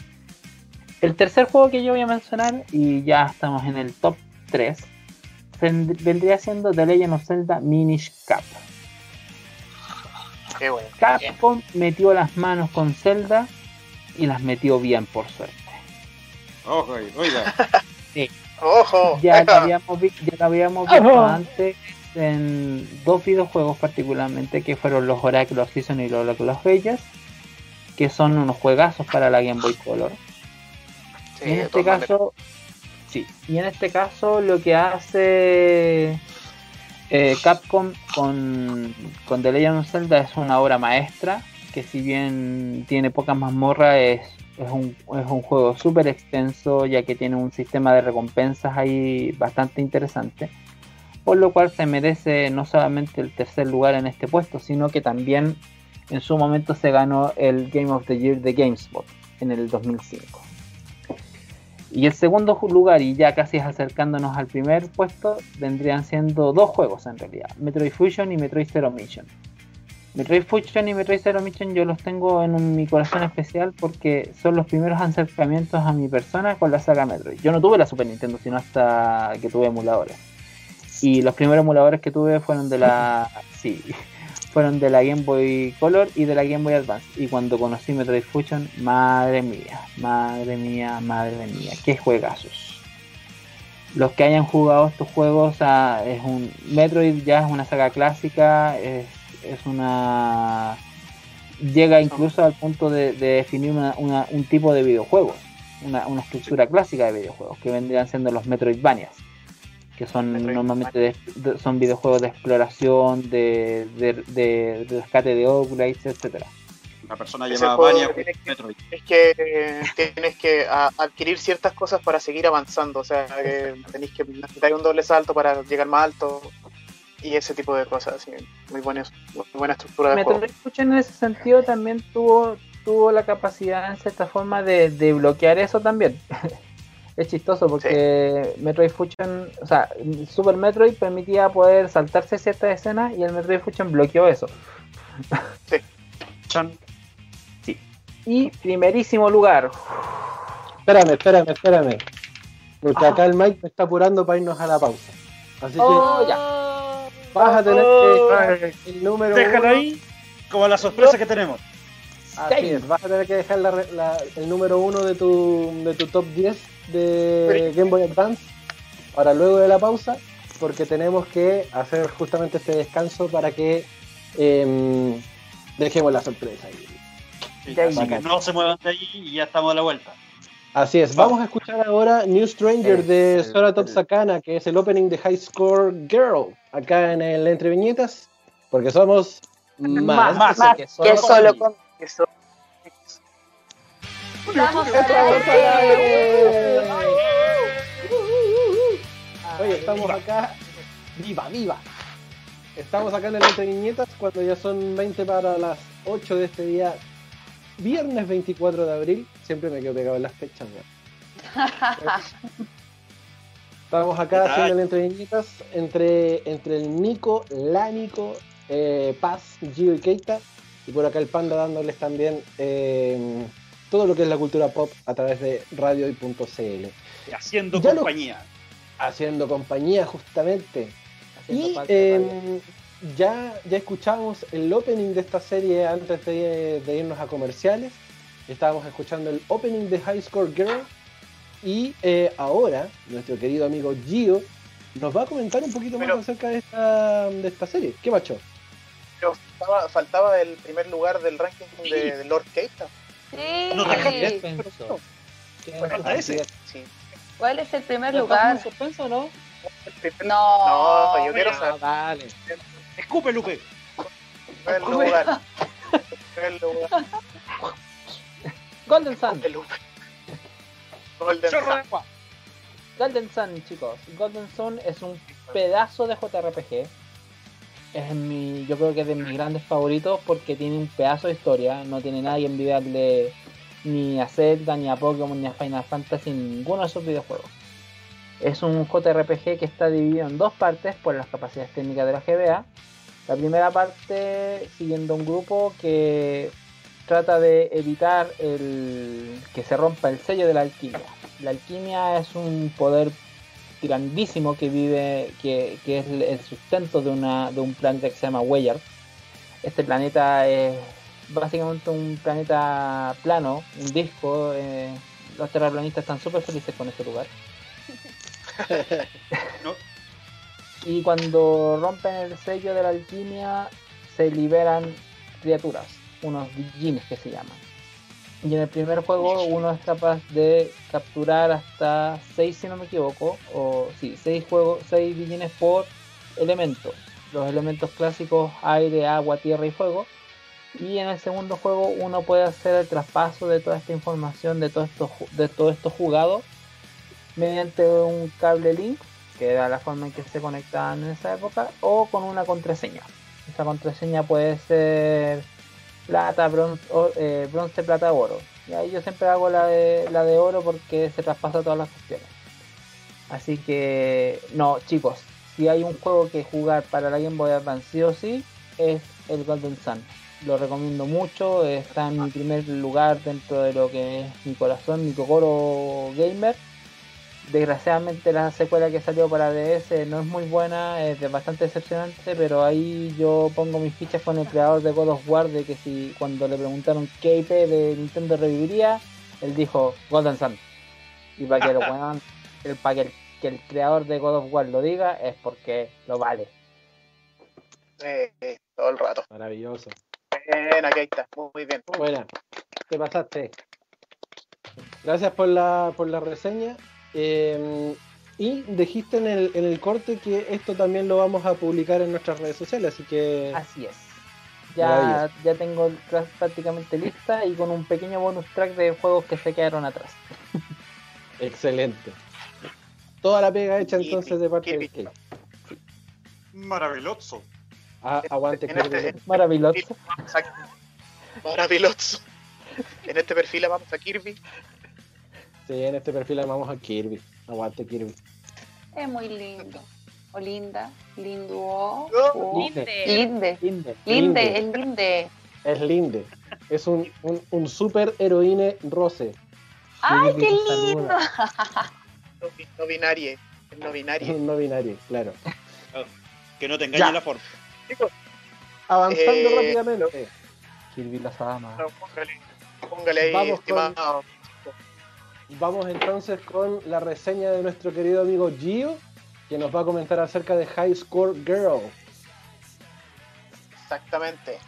El tercer juego que yo voy a mencionar, y ya estamos en el top 3, vend- vendría siendo The Legend of Zelda Minish Cap. Qué bueno. Capcom metió las manos con Zelda y las metió bien, por suerte. Ojo, oiga. ¡Ojo! Ya lo habíamos, vi- ya lo habíamos visto antes en dos videojuegos particularmente que fueron los Oracle of Season y los Oracle of Ages que son unos juegazos para la Game Boy Color Sí, en este maneras. caso sí y en este caso lo que hace eh, Capcom con, con The Legend of Zelda es una obra maestra que si bien tiene pocas mazmorras es, es, un, es un juego súper extenso ya que tiene un sistema de recompensas ahí bastante interesante por lo cual se merece no solamente el tercer lugar en este puesto sino que también en su momento se ganó el Game of the Year de GameSpot en el 2005 y el segundo lugar, y ya casi acercándonos al primer puesto, vendrían siendo dos juegos en realidad: Metroid Fusion y Metroid Zero Mission. Metroid Fusion y Metroid Zero Mission yo los tengo en mi corazón especial porque son los primeros acercamientos a mi persona con la saga Metroid. Yo no tuve la Super Nintendo, sino hasta que tuve emuladores. Y los primeros emuladores que tuve fueron de la. Sí, fueron de la Game Boy Color y de la Game Boy Advance. Y cuando conocí Metroid Fusion, madre mía, madre mía, madre mía, qué juegazos. Los que hayan jugado estos juegos, ah, es un Metroid ya es una saga clásica, es, es una llega incluso al punto de, de definir una- una- un tipo de videojuegos, una, una estructura clásica de videojuegos, que vendrían siendo los Metroidvanias que son normalmente de- de- son videojuegos de exploración, de, de, de- de rescate de upgrades, etcétera. Una persona Ese llamada juego Vania tiene que- Metroid. Es que eh, tienes que a- adquirir ciertas cosas para seguir avanzando. O sea, que tenéis que necesitar un doble salto para llegar más alto y ese tipo de cosas. así. Muy, buena, muy buena estructura de juego. Metroid Fusion en ese sentido también tuvo tuvo la capacidad en cierta forma de, de bloquear eso también. es chistoso porque Metroid Fusion, o sea, Super Metroid permitía poder saltarse ciertas escenas y el Metroid Fusion bloqueó eso. Chan. Y primerísimo lugar, Espérame, espérame, espérame. Porque acá el Mike me está apurando para irnos a la pausa. Así Oh, que ya. vas a tener Oh. que dejar el número Déjalo uno. ahí como la sorpresa que tenemos. Así es, vas a tener que dejar la re- la- el número uno de tu, de tu top 10 de Game Boy Advance para luego de la pausa porque tenemos que hacer justamente este descanso para que em, dejemos la sorpresa. ahí. Sí, así que no se muevan de ahí y ya estamos a la vuelta. Así es, vamos a escuchar ahora New Stranger El- de Sora Top Sakana, que es el opening de High Score Girl, acá en el Entre Viñetas, porque somos más. Más, Más que que solo solo con- con eso. Estamos ¡Estamos al al aire. aire! Oye, estamos acá. ¡Viva, viva! Estamos acá en el Entre Viñetas cuando ya son 20 para las 8 de este día, viernes 24 de abril. Siempre me quedo pegado en las fechas, weón. Estamos acá haciendo el Entre Viñetas entre, entre el Nico, la Nico, eh, Paz, Gio y Keita. Y por acá el Panda dándoles también eh, todo lo que es la cultura pop a través de radio.cl. Y haciendo Ya lo- compañía. Haciendo compañía justamente. haciendo Y eh, radio. ya, ya escuchamos el opening de esta serie antes de, de irnos a comerciales. Estábamos escuchando el opening de High Score Girl. Y eh, ahora nuestro querido amigo Gio nos va a comentar un poquito Pero- más acerca de esta, de esta serie. ¿Qué macho? Faltaba, faltaba el primer lugar del ranking de, de Lord Keita. Sí. No te cambies. Suspenso. ¿Qué- Falta así ese. Sí. ¿Cuál es el primer ¿Ya lugar? suspenso o no? El primer- No. No, yo quiero Ah, saber dale. Escupe, Lupe. primer lugar. El primer lugar. Golden Sun. Golden Sun. Golden Sun, chicos. Golden Sun es un pedazo de JRPG. Es mi, yo creo que es de mis grandes favoritos porque tiene un pedazo de historia. No tiene nada que envidiarle ni a Zelda, ni a Pokémon, ni a Final Fantasy, ninguno de esos videojuegos. Es un JRPG que está dividido en dos partes por las capacidades técnicas de la GBA. La primera parte siguiendo un grupo que trata de evitar el que se rompa el sello de la alquimia. La alquimia es un poder grandísimo que vive, que, que es el sustento de, una, de un planeta que se llama Weyer. Este planeta es básicamente un planeta plano, un disco. eh, los terraplanistas están súper felices con este lugar. No. Y cuando rompen el sello de la alquimia, se liberan criaturas, unos djinns que se llaman. Y en el primer juego uno es capaz de capturar hasta 6, si no me equivoco, o sí, 6 juegos, 6 djinns por elemento. Los elementos clásicos aire, agua, tierra y fuego. Y en el segundo juego uno puede hacer el traspaso de toda esta información, de todo esto, de todo esto jugado, mediante un cable link, que era la forma en que se conectaban en esa época, o con una contraseña. Esa contraseña puede ser plata, bronce, o- eh, bronce plata, oro. Y ahí yo siempre hago la de, la de oro porque se traspasa todas las cuestiones. Así que, no, chicos, si hay un juego que jugar para la Game Boy Advance sí o sí, es el Golden Sun. Lo recomiendo mucho, está en mi primer lugar dentro de lo que es mi corazón, mi Kokoro Gamer. Desgraciadamente la secuela que salió para DS no es muy buena, es de- bastante decepcionante, pero ahí yo pongo mis fichas con el creador de God of War, de que si cuando le preguntaron qué IP de Nintendo reviviría, él dijo Golden Sun. Y para que lo puedan, el, para que el, que el creador de God of War lo diga, es porque lo vale. Eh, eh, todo el rato. Maravilloso. Buena, Keita. Muy bien. Buena, te pasaste. Gracias por la, por la reseña. Eh, y dijiste en el, en el corte que esto también lo vamos a publicar en nuestras redes sociales, así que Así es. Ya, Maravilloso. ya tengo el prácticamente lista y con un pequeño bonus track de juegos que se quedaron atrás. excelente. Toda la pega hecha entonces de parte Kirby. del Kate. Maravilloso. Ah, aguante En este- Kirby. Maravilloso. A- Maravilloso. En este perfil vamos a Kirby. Sí, en este perfil llamamos a Kirby. Aguante Kirby. Es muy lindo. O linda. Lindo. o- Linde. Linde. Linde. Linde, Linde. es linde. Es Linde. Es un, un, un super heroíne rose. ¡Ay, qué lindo! No, no binarie. Es no binarie. No binario, claro. Que no te engañe Ya. la forma. Chicos, Avanzando Eh, rápidamente. Kirby las ama. no, póngale, póngale ahí, Vamos con- estimado. Vamos entonces con la reseña de nuestro querido amigo Gio. que nos va a comentar acerca de High Score Girl. Exactamente.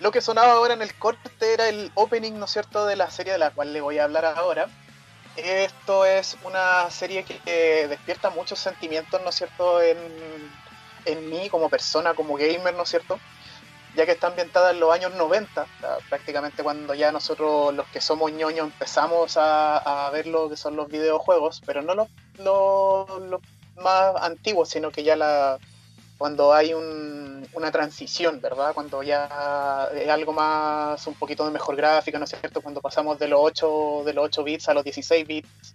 Lo que sonaba ahora en el corte era el opening, ¿no es cierto?, de la serie de la cual le voy a hablar ahora. Esto es una serie que despierta muchos sentimientos, ¿no es cierto?, en, en mí como persona, como gamer, ¿no es cierto? Ya que está ambientada en los años 90, prácticamente cuando ya nosotros los que somos ñoños empezamos a, a ver lo que son los videojuegos, pero no los, más antiguos, sino que ya la, cuando hay un, una transición, ¿verdad? Cuando ya es algo más, un poquito de mejor gráfica, ¿no es cierto? Cuando pasamos de los 8, de los 8 bits a los 16 bits.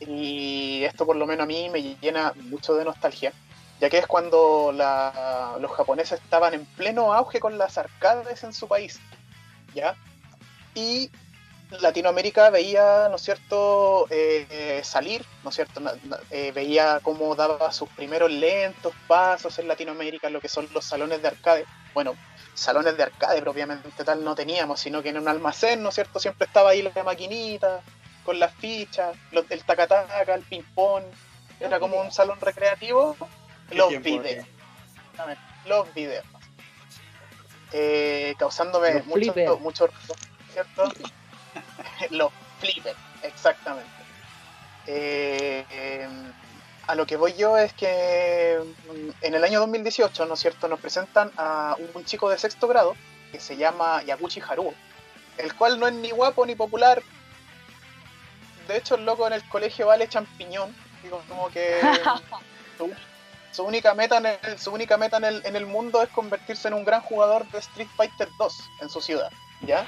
Y esto por lo menos a mí me llena mucho de nostalgia, ya que es cuando la, los japoneses estaban en pleno auge con las arcades en su país, ¿ya? Y Latinoamérica veía, ¿no es cierto?, eh, salir, ¿no es cierto?, eh, veía cómo daba sus primeros lentos pasos en Latinoamérica, lo que son los salones de arcade. Bueno, salones de arcade propiamente tal no teníamos, sino que en un almacén, ¿no es cierto?, siempre estaba ahí la maquinita, con las fichas, el tacataca, el ping-pong, era como un salón recreativo. Los videos, los videos. Eh, causándome Los mucho, ¿cierto? los flippers, exactamente. Eh, eh, a lo que voy yo es que mm, en el año 2018, ¿no es cierto?, nos presentan a un chico de sexto grado que se llama Yaguchi Haruo, el cual no es ni guapo ni popular. De hecho, el loco en el colegio vale champiñón. Digo, como que su, su única meta, en el, su única meta en, el, en el mundo es convertirse en un gran jugador de Street Fighter 2 en su ciudad, ¿ya?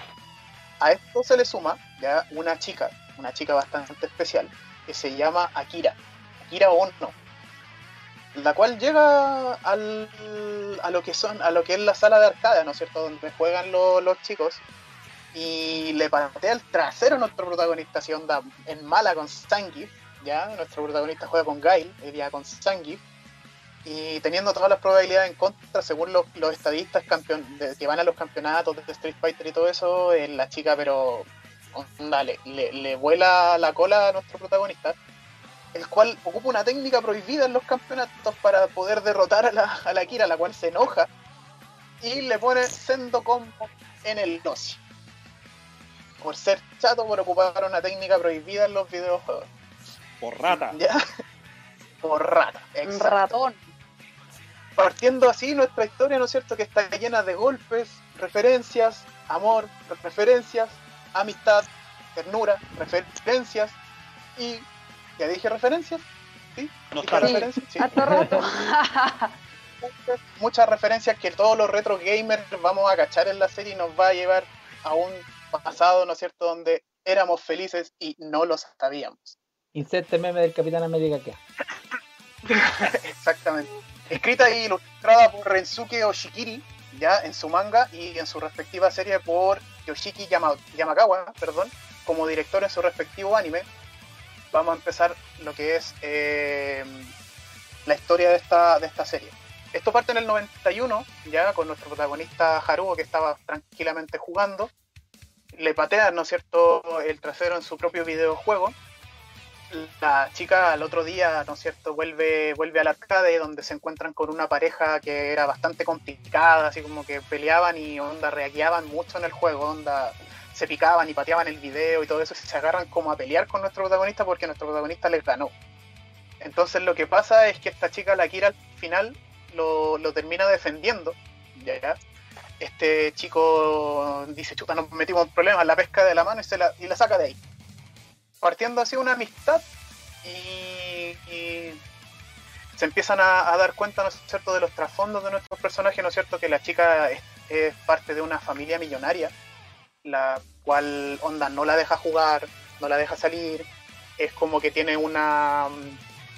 A esto se le suma ya una chica, una chica bastante especial, que se llama Akira, Akira Ono, la cual llega al, a lo que son, a lo que es la sala de arcade, ¿no es cierto? Donde juegan lo- los chicos, y le patea el trasero a nuestro protagonista, así onda en mala con Zangief, ya, nuestro protagonista juega con Gail, ella con Zangief, y teniendo todas las probabilidades en contra, según los, los estadistas campeon de- que van a los campeonatos de Street Fighter y todo eso, eh, la chica, pero onda, le, le- le vuela la cola a nuestro protagonista, el cual ocupa una técnica prohibida en los campeonatos para poder derrotar a la, a la Kira, la cual se enoja y le pone sendo combo en el doce. Por ser chato, por ocupar una técnica prohibida en los videojuegos. Por rata. ¿Ya? Por rata. Un exacto ratón. Partiendo así nuestra historia, ¿no es cierto? Que está llena de golpes, referencias, amor, referencias, amistad, ternura, referencias y ya dije referencias, ¿sí? ¿Dije referencias? Sí. Harto rato. Muchas, muchas referencias que todos los retro gamers vamos a cachar en la serie y nos va a llevar a un pasado, ¿no es cierto? Donde éramos felices y no lo sabíamos. Inserte meme del Capitán América que Exactamente. Escrita e ilustrada por Rensuke Oshikiri, ya en su manga y en su respectiva serie por Yoshiki Yama- Yamakawa, perdón, como director en su respectivo anime. Vamos a empezar lo que es eh, la historia de esta, de esta serie. Esto parte en el 91, ya con nuestro protagonista Haruo que estaba tranquilamente jugando. Le patean, ¿no es cierto?, el trasero en su propio videojuego la chica al otro día, ¿no es cierto?, vuelve, vuelve al arcade donde se encuentran con una pareja que era bastante complicada, así como que peleaban y onda reaqueaban mucho en el juego, onda se picaban y pateaban el video y todo eso, y se agarran como a pelear con nuestro protagonista porque nuestro protagonista les ganó. Entonces lo que pasa es que esta chica, la Kira, al final lo, lo termina defendiendo, ¿ya? Este chico dice, chuta, nos metimos en problemas la pesca de la mano y, se la, y la saca de ahí partiendo así una amistad y, se empiezan a, dar cuenta, ¿no es cierto?, de los trasfondos de nuestros personajes, ¿no es cierto?, que la chica es, parte de una familia millonaria, la cual onda no la deja jugar, no la deja salir, es como que tiene una,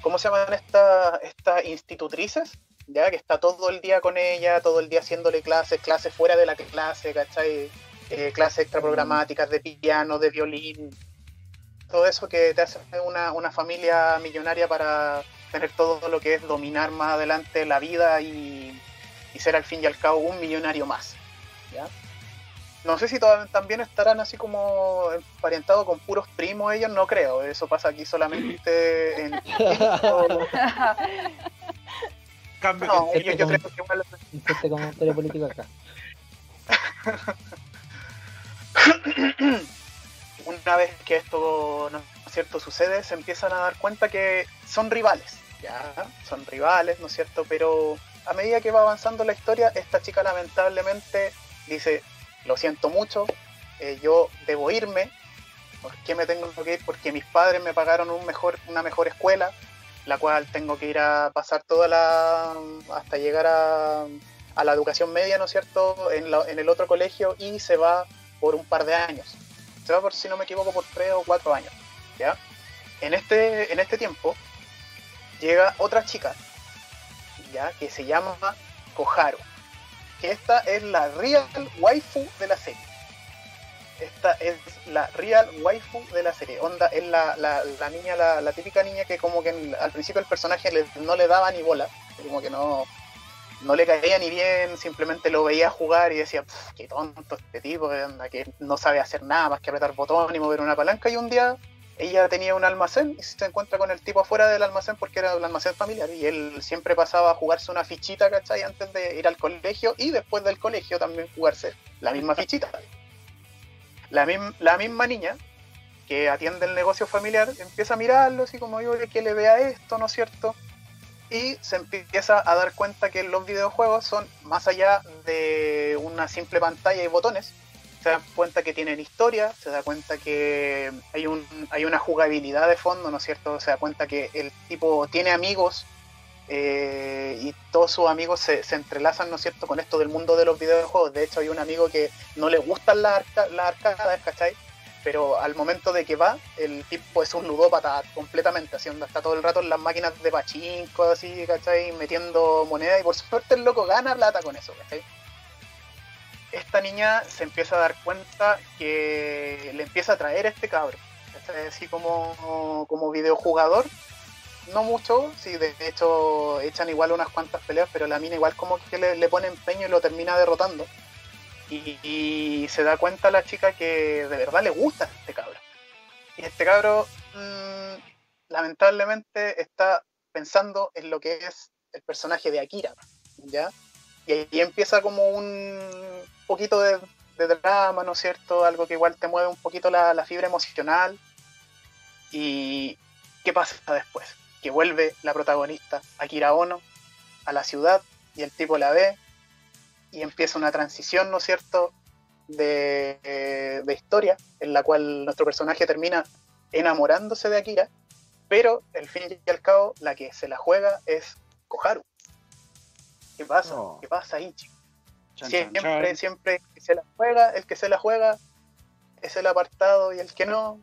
¿cómo se llaman estas estas institutrices? Ya que está todo el día con ella, todo el día haciéndole clases, clases fuera de la clase, ¿cachai? Eh, clases extraprogramáticas de piano, de violín, todo eso que te hace una, una familia millonaria para tener todo lo que es dominar más adelante la vida y, y ser al fin y al cabo un millonario más. ¿ya? No sé si también estarán así como emparentados con puros primos ellos, no creo. Eso pasa aquí solamente en... Cambio No, yo, yo creo que igual Inserte comentario político acá. una vez que esto no es cierto sucede, se empiezan a dar cuenta que son rivales, ya, son rivales, ¿no es cierto? Pero a medida que va avanzando la historia, esta chica lamentablemente dice, lo siento mucho, eh, yo debo irme, ¿por qué me tengo que ir? Porque mis padres me pagaron un mejor, una mejor escuela, la cual tengo que ir a pasar toda la, hasta llegar a, a la educación media, ¿no es cierto?, en, la- en el otro colegio y se va por un par de años va por si no me equivoco por tres o cuatro años ya en este en este tiempo llega otra chica ya que se llama Koharu que esta es la real waifu de la serie. Esta es la real waifu de la serie. Onda es la, la, la niña la, la típica niña que como que al principio el personaje no le daba ni bola como que no no le caía ni bien, simplemente lo veía jugar y decía, "Pf, qué tonto este tipo, que, onda, que no sabe hacer nada más que apretar botón y mover una palanca. Y un día ella tenía un almacén y se encuentra con el tipo afuera del almacén porque era un almacén familiar y él siempre pasaba a jugarse una fichita, ¿cachai? Antes de ir al colegio y después del colegio también jugarse la misma fichita. La, mim- la misma niña que atiende el negocio familiar empieza a mirarlo así como yo que le vea esto, ¿no es cierto? Y se empieza a dar cuenta que los videojuegos son más allá de una simple pantalla y botones. Se da cuenta que tienen historia, se da cuenta que hay, un, hay una jugabilidad de fondo, ¿no es cierto? Se da cuenta que el tipo tiene amigos eh, y todos sus amigos se, se entrelazan, ¿no es cierto?, con esto del mundo de los videojuegos. De hecho, hay un amigo que no le gustan las, arca las arcadas, ¿cachai? Pero al momento de que va, el tipo es un ludópata completamente, haciendo está todo el rato en las máquinas de pachinko, así, ¿cachai? Metiendo moneda y por suerte el loco gana plata con eso, ¿cachai? Esta niña se empieza a dar cuenta que le empieza a traer este cabro, ¿cachai? Así como, como videojugador, no mucho, sí, de hecho echan igual unas cuantas peleas, pero la mina igual como que le, le pone empeño y lo termina derrotando. Y, se da cuenta la chica que de verdad le gusta este cabro. Y este cabro, mm, lamentablemente, está pensando en lo que es el personaje de Akira, ¿ya? Y ahí empieza como un poquito de, de drama, ¿no es cierto? Algo que igual te mueve un poquito la, la fibra emocional. ¿Y qué pasa después? Que vuelve la protagonista, Akira Ono, a la ciudad y el tipo la ve y empieza una transición, ¿no es cierto?, de, eh, de historia, en la cual nuestro personaje termina enamorándose de Akira, pero al fin y al cabo la que se la juega es Koharu. ¿Qué pasa? No. ¿Qué pasa ahí, chicos? Chan, chan, Siempre, chan. siempre el que se la juega, el que se la juega es el apartado y el que no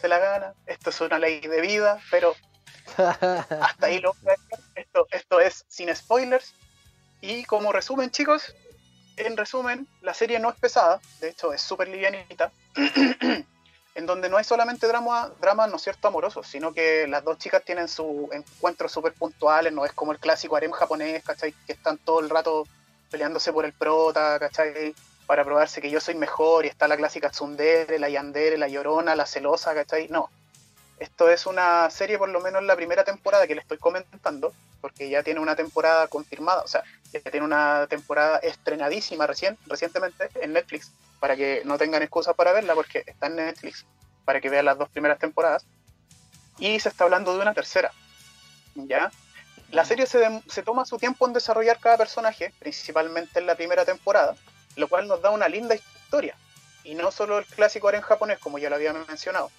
se la gana. Esto es una ley de vida, pero hasta ahí lo voy a dejar. Esto, esto es sin spoilers. Y como resumen, chicos, en resumen, la serie no es pesada, de hecho es súper livianita, en donde no hay solamente drama, drama, ¿no es cierto?, amorosos, sino que las dos chicas tienen sus encuentros súper puntuales, no es como el clásico harem japonés, ¿cachai?, que están todo el rato peleándose por el prota, ¿cachai?, para probarse que yo soy mejor, y está la clásica tsundere, la yandere, la llorona, la celosa, ¿cachai?, no. Esto es una serie, por lo menos en la primera temporada que le estoy comentando, porque ya tiene una temporada confirmada, o sea, ya tiene una temporada estrenadísima recién, recientemente en Netflix, para que no tengan excusas para verla, porque está en Netflix, para que vean las dos primeras temporadas. Y se está hablando de una tercera, ¿ya? La serie se, se toma su tiempo en desarrollar cada personaje, principalmente en la primera temporada, lo cual nos da una linda historia. Y no solo el clásico harem japonés, como ya lo había mencionado.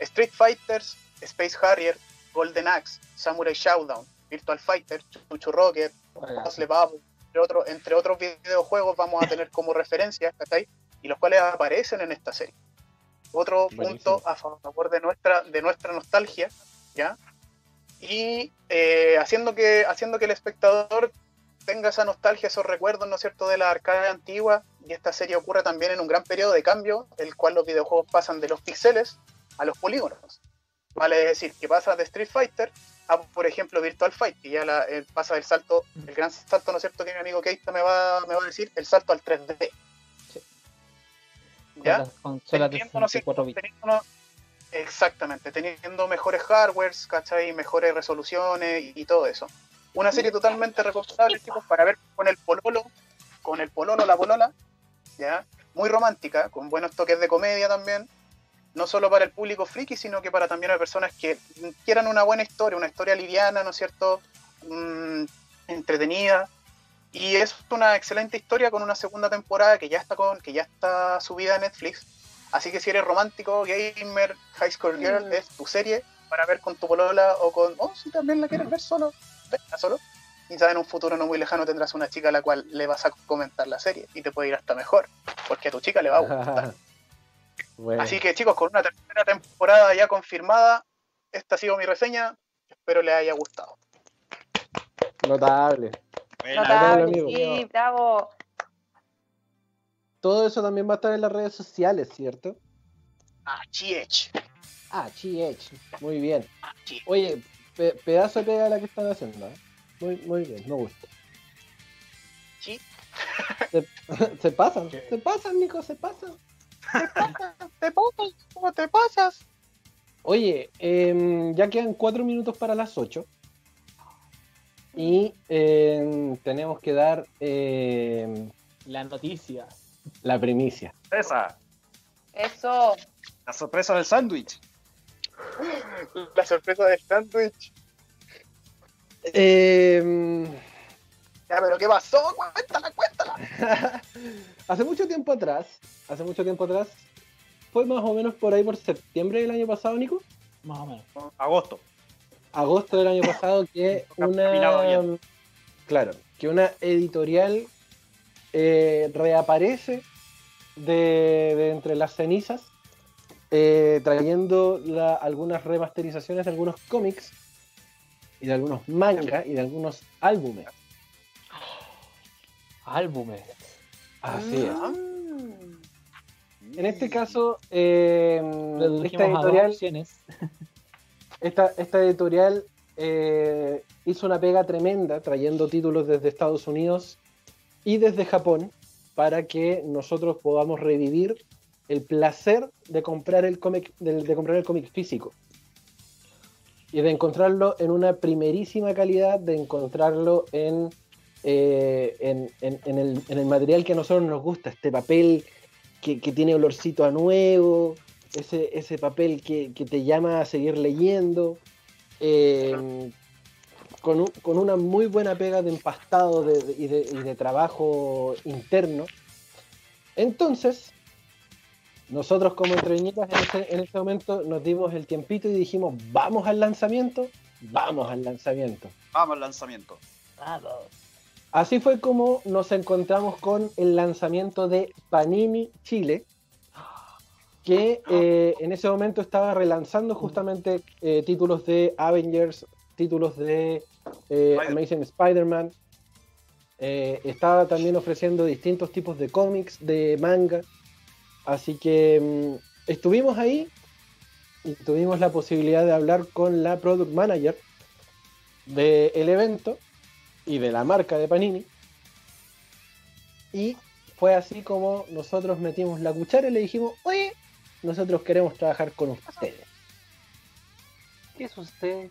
Street Fighters, Space Harrier, Golden Axe, Samurai Showdown, Virtual Fighter, Chuchu Rocket, Puzzle Bubble, entre, otros entre otros videojuegos vamos a tener como referencias, ¿cachai? Y los cuales aparecen en esta serie. Otro Buenísimo. punto a favor de nuestra, de nuestra nostalgia, ¿ya? Y eh, haciendo, que, haciendo que el espectador tenga esa nostalgia, esos recuerdos, ¿no es cierto?, de la arcade antigua, y esta serie ocurre también en un gran periodo de cambio, el cual los videojuegos pasan de los píxeles a los polígonos. Vale decir, que pasa de Street Fighter a, por ejemplo, Virtual Fight, que ya la- eh, pasa del salto, el gran salto, ¿no es cierto?, que mi amigo Keita me va, me va a decir, el salto al 3D. Sí. ¿Ya? Con las Teniendo, ¿no es cierto? 64 bits. Teniendo uno- exactamente, teniendo mejores hardwares, ¿cachai? Mejores resoluciones y, y todo eso. Una serie totalmente recomendable, chicos, para ver con el pololo, con el pololo, la polola, ¿ya? Muy romántica, con buenos toques de comedia también. No solo para el público friki, sino que para también las personas que quieran una buena historia, una historia liviana, ¿no es cierto? Mm, entretenida. Y es una excelente historia con una segunda temporada que ya está con, que ya está subida a Netflix. Así que si eres romántico, gamer, high school girl, Mm. es tu serie para ver con tu polola o con. Oh, si también la quieres ver solo, venga solo. Quizás en un futuro no muy lejano tendrás una chica a la cual le vas a comentar la serie y te puede ir hasta mejor, porque a tu chica le va a gustar. Bueno, Así que chicos, con una tercera temporada ya confirmada, esta ha sido mi reseña. Espero les haya gustado. notable. Buena, Notable, amigo. sí, bravo. Todo eso también va a estar en las redes sociales, ¿cierto? Ah, chiech. Ah, GH. Muy bien. Sí. Oye, pe- pedazo de pega la que están haciendo. ¿eh? Muy, muy bien, me gusta. Sí. Se, se pasan, se pasan, Nico, se pasan. ¿Te pasas? ¿Cómo te pasas? Oye, em, ya quedan cuatro minutos para las 8. Y em, tenemos que dar em, La noticia. la primicia. sorpresa. Eso. La sorpresa del sándwich. La sorpresa del sándwich. Em, Ya, pero ¿qué pasó? Cuéntala, cuéntala. hace mucho tiempo atrás, hace mucho tiempo atrás, fue más o menos por ahí por septiembre del año pasado, Nico. Más o menos. Agosto. Agosto del año pasado que una claro, que una editorial eh, reaparece de, de entre las cenizas eh, trayendo la- algunas remasterizaciones de algunos cómics y de algunos manga y de algunos álbumes. Álbumes. Así es. Mm. En este caso, eh, esta editorial, esta, esta editorial eh, hizo una pega tremenda trayendo títulos desde Estados Unidos y desde Japón para que nosotros podamos revivir el placer de comprar el cómic de, de comprar el cómic físico y de encontrarlo en una primerísima calidad, de encontrarlo en, eh, en, en- en el, en el material que a nosotros nos gusta, este papel que, que tiene olorcito a nuevo, ese, ese papel que, que te llama a seguir leyendo, eh, con, un- con una muy buena pega de empastado de- de- y, de, y de trabajo interno. Entonces, nosotros como entreviñitas en ese, en ese momento nos dimos el tiempito y dijimos, vamos al lanzamiento, vamos al lanzamiento. Vamos al lanzamiento. Así fue como nos encontramos con el lanzamiento de Panini Chile, que eh, en ese momento estaba relanzando justamente eh, títulos de Avengers, títulos de eh, Amazing Spider-Man. Estaba también ofreciendo distintos tipos de cómics, de manga. Así que mm, estuvimos ahí y tuvimos la posibilidad de hablar con la product manager del evento y de la marca de Panini. Y fue así como nosotros metimos la cuchara y le dijimos, oye, nosotros queremos trabajar con ustedes. ¿Qué es usted?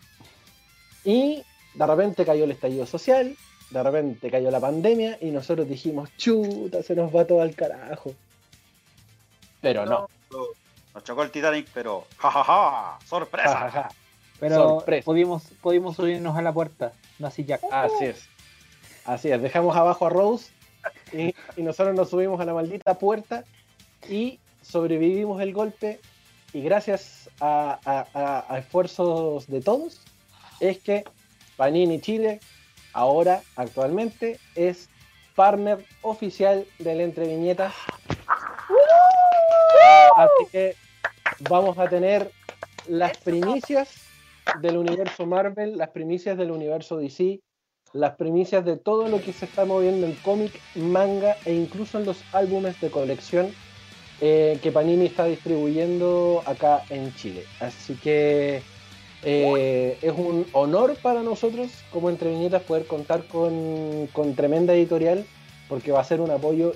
Y de repente cayó el estallido social, de repente cayó la pandemia y nosotros dijimos, chuta, se nos va todo al carajo. Pero no. Nos chocó el Titanic, pero jajaja, sorpresa. Ja, ja, ja. Pero Sorpresa. pudimos, pudimos subirnos a la puerta, no así Jack. Así es. Así es. Dejamos abajo a Rose y, y nosotros nos subimos a la maldita puerta y sobrevivimos el golpe. Y gracias a, a- a- a esfuerzos de todos, es que Panini Chile ahora, actualmente, es partner oficial del Entre Viñetas. Así que vamos a tener las primicias del universo Marvel, las primicias del universo DC, las primicias de todo lo que se está moviendo en cómic, manga e incluso en los álbumes de colección eh, que Panini está distribuyendo acá en Chile. Así que eh, es un honor para nosotros como Entre Viñetas poder contar con, con tremenda editorial porque va a ser un apoyo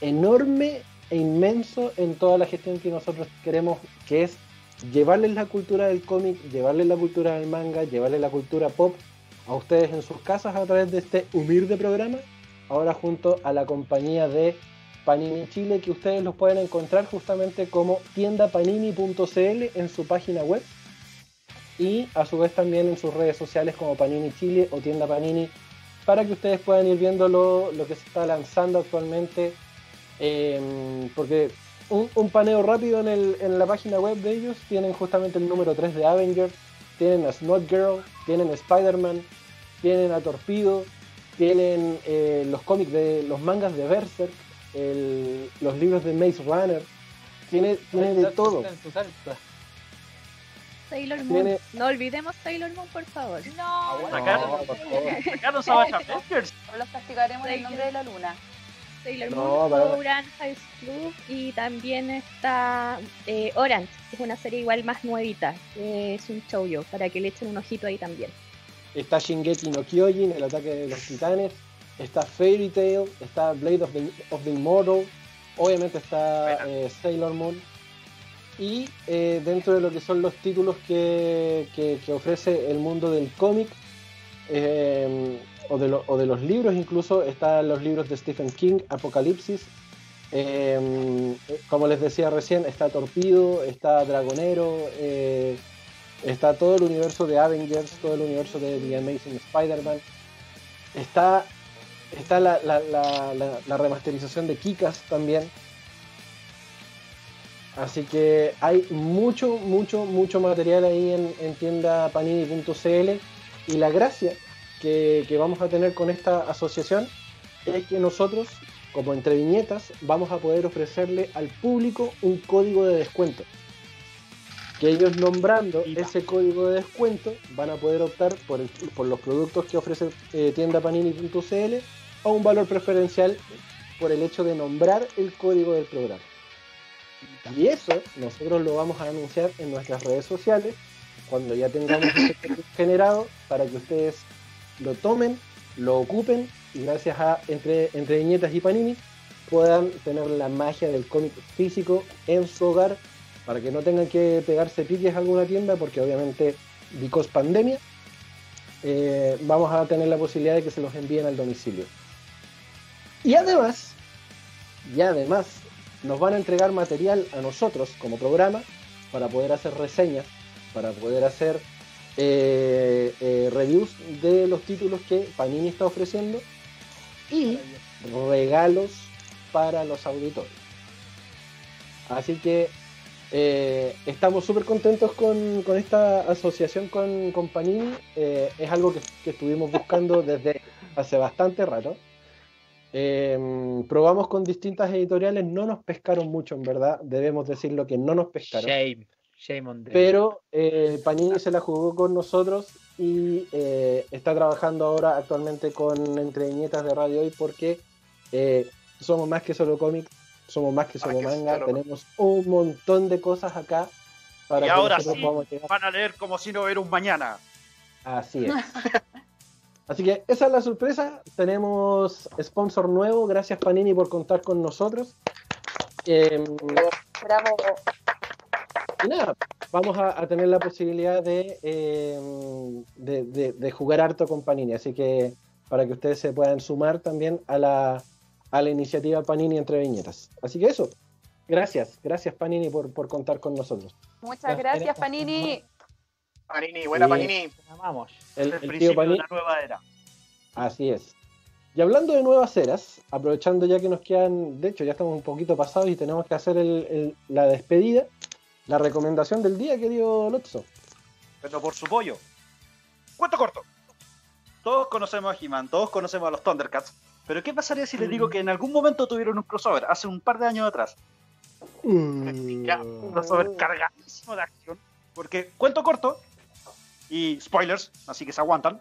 enorme e inmenso en toda la gestión que nosotros queremos, que es llevarles la cultura del cómic, llevarles la cultura del manga, llevarles la cultura pop a ustedes en sus casas a través de este humilde programa, ahora junto a la compañía de Panini Chile, que ustedes los pueden encontrar justamente como tiendapanini.cl en su página web y a su vez también en sus redes sociales como Panini Chile o Tienda Panini para que ustedes puedan ir viendo lo, lo que se está lanzando actualmente eh, porque un, un, paneo rápido en, el, en, la página web de ellos tienen justamente el número 3 de Avengers tienen a Snot Girl, tienen a Spider-Man tienen a Torpedo tienen eh, los cómics de los mangas de Berserk el, los libros de Maze Runner tiene, tiene de todo Sailor Moon. ¿Tiene... No olvidemos Sailor Moon, por favor. No, no, no por favor. Acá no se vaya Los castigaremos en el nombre de la luna. Sailor Moon, no, Orange High School y también está eh, Orange, que es una serie igual más nuevita, que es un shoujo, para que le echen un ojito ahí también. Está Shingeki no Kyojin, el ataque de los titanes, está Fairy Tail, está Blade of the, of the Immortal, obviamente está eh, Sailor Moon, y eh, dentro de lo que son los títulos que, que, que ofrece el mundo del cómic eh, o, de los libros incluso están los libros de Stephen King, Apocalipsis, eh, como les decía recién, está Torpido, está Dragonero, eh, está todo el universo de Avengers, todo el universo de The Amazing Spider-Man, está, está la remasterización de Kikas también. Así que hay mucho, mucho, mucho material ahí en, en tienda panini.cl y la gracia que, que, vamos a tener con esta asociación es que nosotros, como entre viñetas, vamos a poder ofrecerle al público un código de descuento. Que ellos nombrando ese código de descuento van a poder optar por, el, por los productos que ofrece eh, tienda panini.cl a un valor preferencial por el hecho de nombrar el código del programa. Y eso nosotros lo vamos a anunciar en nuestras redes sociales cuando ya tengamos ese generado para que ustedes lo tomen, lo ocupen y gracias a entre, entre viñetas y panini puedan tener la magia del cómic físico en su hogar para que no tengan que pegarse piques a alguna tienda porque obviamente because pandemia eh, vamos a tener la posibilidad de que se los envíen al domicilio. Y además, y además nos van a entregar material a nosotros como programa para poder hacer reseñas, para poder hacer eh, eh, reviews de los títulos que Panini está ofreciendo y regalos para los auditores. Así que eh, estamos súper contentos con, con, esta asociación con, con Panini. es algo que, que estuvimos buscando desde hace bastante rato. Eh, probamos con distintas editoriales, no nos pescaron mucho, en verdad. Debemos decirlo que no nos pescaron. Shame, shame on them. Pero eh, Panini se la jugó con nosotros y eh, está trabajando ahora actualmente con Entre Viñetas de Radio Hoy porque eh, somos más que solo cómics, somos más que solo ah, manga, que tenemos un montón de cosas acá. Para y que ahora sí, van a leer como si no hubiera un mañana. Así es. Así que esa es la sorpresa. Tenemos sponsor nuevo. Gracias Panini por contar con nosotros. Eh, Bravo. Y nada, vamos a, a tener la posibilidad de, eh, de, de, de, jugar harto con Panini. Así que para que ustedes se puedan sumar también a la, a la iniciativa Panini entre viñetas. Así que eso. Gracias, gracias Panini por, por contar con nosotros. Muchas gracias Panini. Panini, buena Panini. Vamos. El, el, el principio tío Panini. de una nueva era. Así es. Y hablando de nuevas eras, aprovechando ya que nos quedan, de hecho ya estamos un poquito pasados y tenemos que hacer el, el, la despedida, la recomendación del día, querido Lotso. Pero por su pollo. Cuento corto. Todos conocemos a He-Man, todos conocemos a los Thundercats, pero ¿qué pasaría si les digo que en algún momento tuvieron un crossover, hace un par de años atrás? Mm. Un crossover cargadísimo de acción, porque cuento corto, y spoilers, así que se aguantan.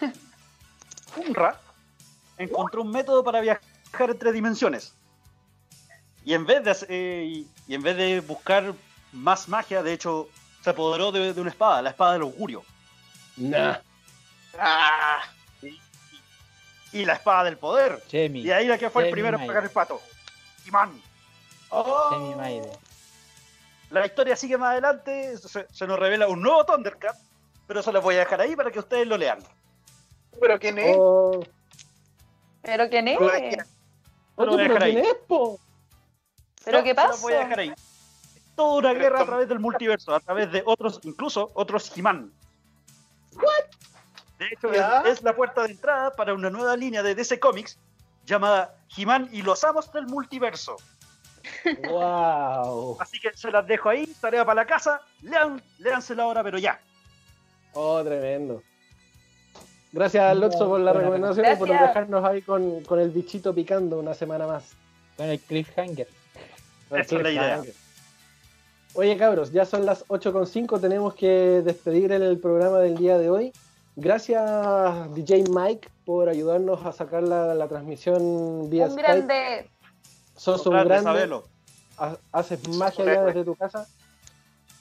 Unra encontró un método para viajar entre dimensiones. Y en vez de, eh, y en vez de buscar más magia, de hecho, se apoderó de, de una espada, la espada del augurio. Nah. Ah, y, y, la espada del poder. Chemi. Y ahí la que fue el primero en Maide. pegar el pato. Imán. Maide. La historia sigue más adelante, se, se nos revela un nuevo Thundercat, pero se los voy a dejar ahí para que ustedes lo lean. ¿Pero quién es? Oh, ¿Pero quién es? Lo dejé. Lo oye, voy a pero dejar ahí. ¿quién es, po? ¿Pero No, qué se los pasó? voy a dejar ahí. Toda una guerra a través del multiverso, a través de otros, incluso otros He-Man. De hecho, es, es la puerta de entrada para una nueva línea de DC Comics llamada He-Man y los amos del multiverso. Wow. Así que se las dejo ahí, tarea para la casa. Lean, léansela ahora, pero ya. Oh, tremendo. Gracias, Lotso, por la recomendación y por dejarnos ahí con, con el bichito picando una semana más. Con el cliffhanger. Esa es la idea. Oye, cabros, ya son las 8.5, tenemos que despedir el programa del día de hoy. Gracias, DJ Mike, por ayudarnos a sacar la, la transmisión vía Un Skype. grande. Sos un Grande, grande, sabelo. ha- haces magia allá desde tu casa.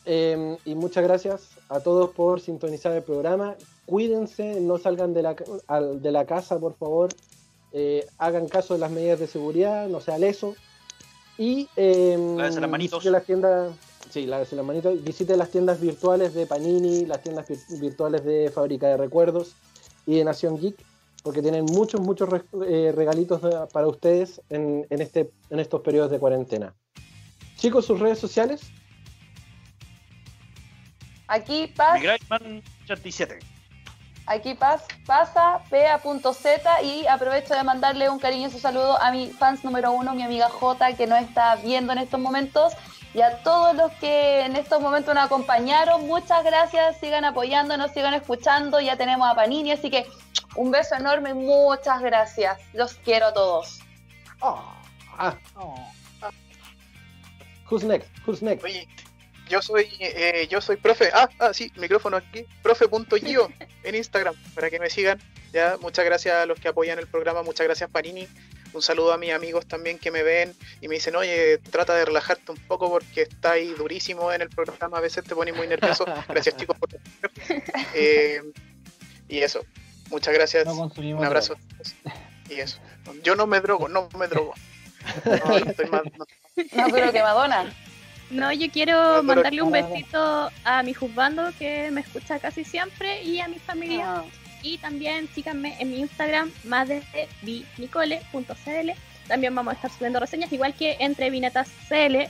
Eh, y muchas gracias a todos por sintonizar el programa. Cuídense, no salgan de la, de la casa, por favor. Eh, hagan caso de las medidas de seguridad, no sea leso. Y eh, las manitos. visite las tiendas, sí, lávense las manitos. Visite las tiendas virtuales de Panini, las tiendas vir- virtuales de Fábrica de Recuerdos y de Nación Geek, porque tienen muchos, muchos re- eh, regalitos de- para ustedes en, en este, en estos periodos de cuarentena. Chicos, sus redes sociales. Aquí Migrayman 87. aquí paz, pasa, pea.z y aprovecho de mandarle un cariñoso saludo a mi fans número uno, mi amiga J, que nos está viendo en estos momentos, y a todos los que en estos momentos nos acompañaron. Muchas gracias, sigan apoyándonos, sigan escuchando. Ya tenemos a Panini, así que un beso enorme, muchas gracias. Los quiero a todos. Ah, who's next? Who's next? Oye, yo soy, eh, yo soy profe. Ah, ah, sí, micrófono aquí. Profe.gio en Instagram para que me sigan. Ya, muchas gracias a los que apoyan el programa. Muchas gracias, Panini. Un saludo a mis amigos también que me ven y me dicen, oye, trata de relajarte un poco porque está ahí durísimo en el programa. A veces te pones muy nervioso. Gracias, chicos, por eh, Y eso. Muchas gracias. No consumimos. Un abrazo. Y eso. Yo no me drogo, no me drogo. No, estoy no. Que Madonna. No, yo quiero mandarle un besito a mi juzgando que me escucha casi siempre y a mi familia. Ah, Y también síganme en mi Instagram, más de vinicole.cl. También vamos a estar subiendo reseñas, igual que entre vinetas CL.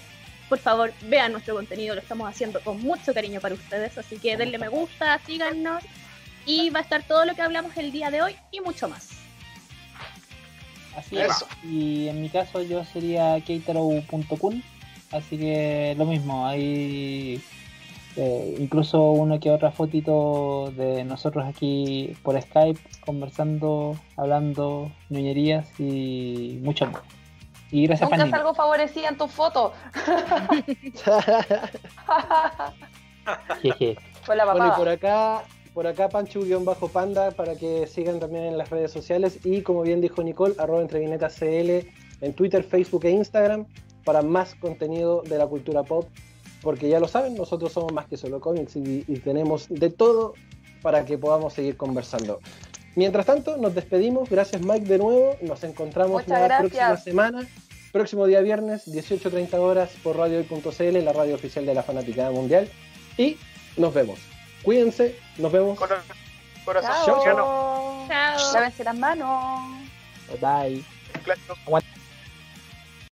Por favor, vean nuestro contenido, lo estamos haciendo con mucho cariño para ustedes. Así que denle me gusta, síganos. Y va a estar todo lo que hablamos el día de hoy y mucho más. Así es. Y en mi caso yo sería keitaro.kun. Así que lo mismo, hay eh, incluso una que otra fotito de nosotros aquí por Skype conversando, hablando ñoñerías y mucho más. Y gracias Nunca salgo favorecida en tus fotos. Jeje. Con la Bueno, y por acá, por acá Panchu-Panda para que sigan también en las redes sociales y como bien dijo Nicole, arroba entrevinetas CL en Twitter, Facebook e Instagram para más contenido de la cultura pop, porque ya lo saben, nosotros somos más que solo cómics y, y tenemos de todo para que podamos seguir conversando. Mientras tanto, nos despedimos, gracias Mike de nuevo, nos encontramos la próxima semana, próximo día viernes, 18.30 horas por radiohoy.cl, la radio oficial de la Fanaticada Mundial, y nos vemos. Cuídense, nos vemos. Cora- Corazón. Chao. Chao. Chao. Lávense las manos. Bye. Claro. Aguanta.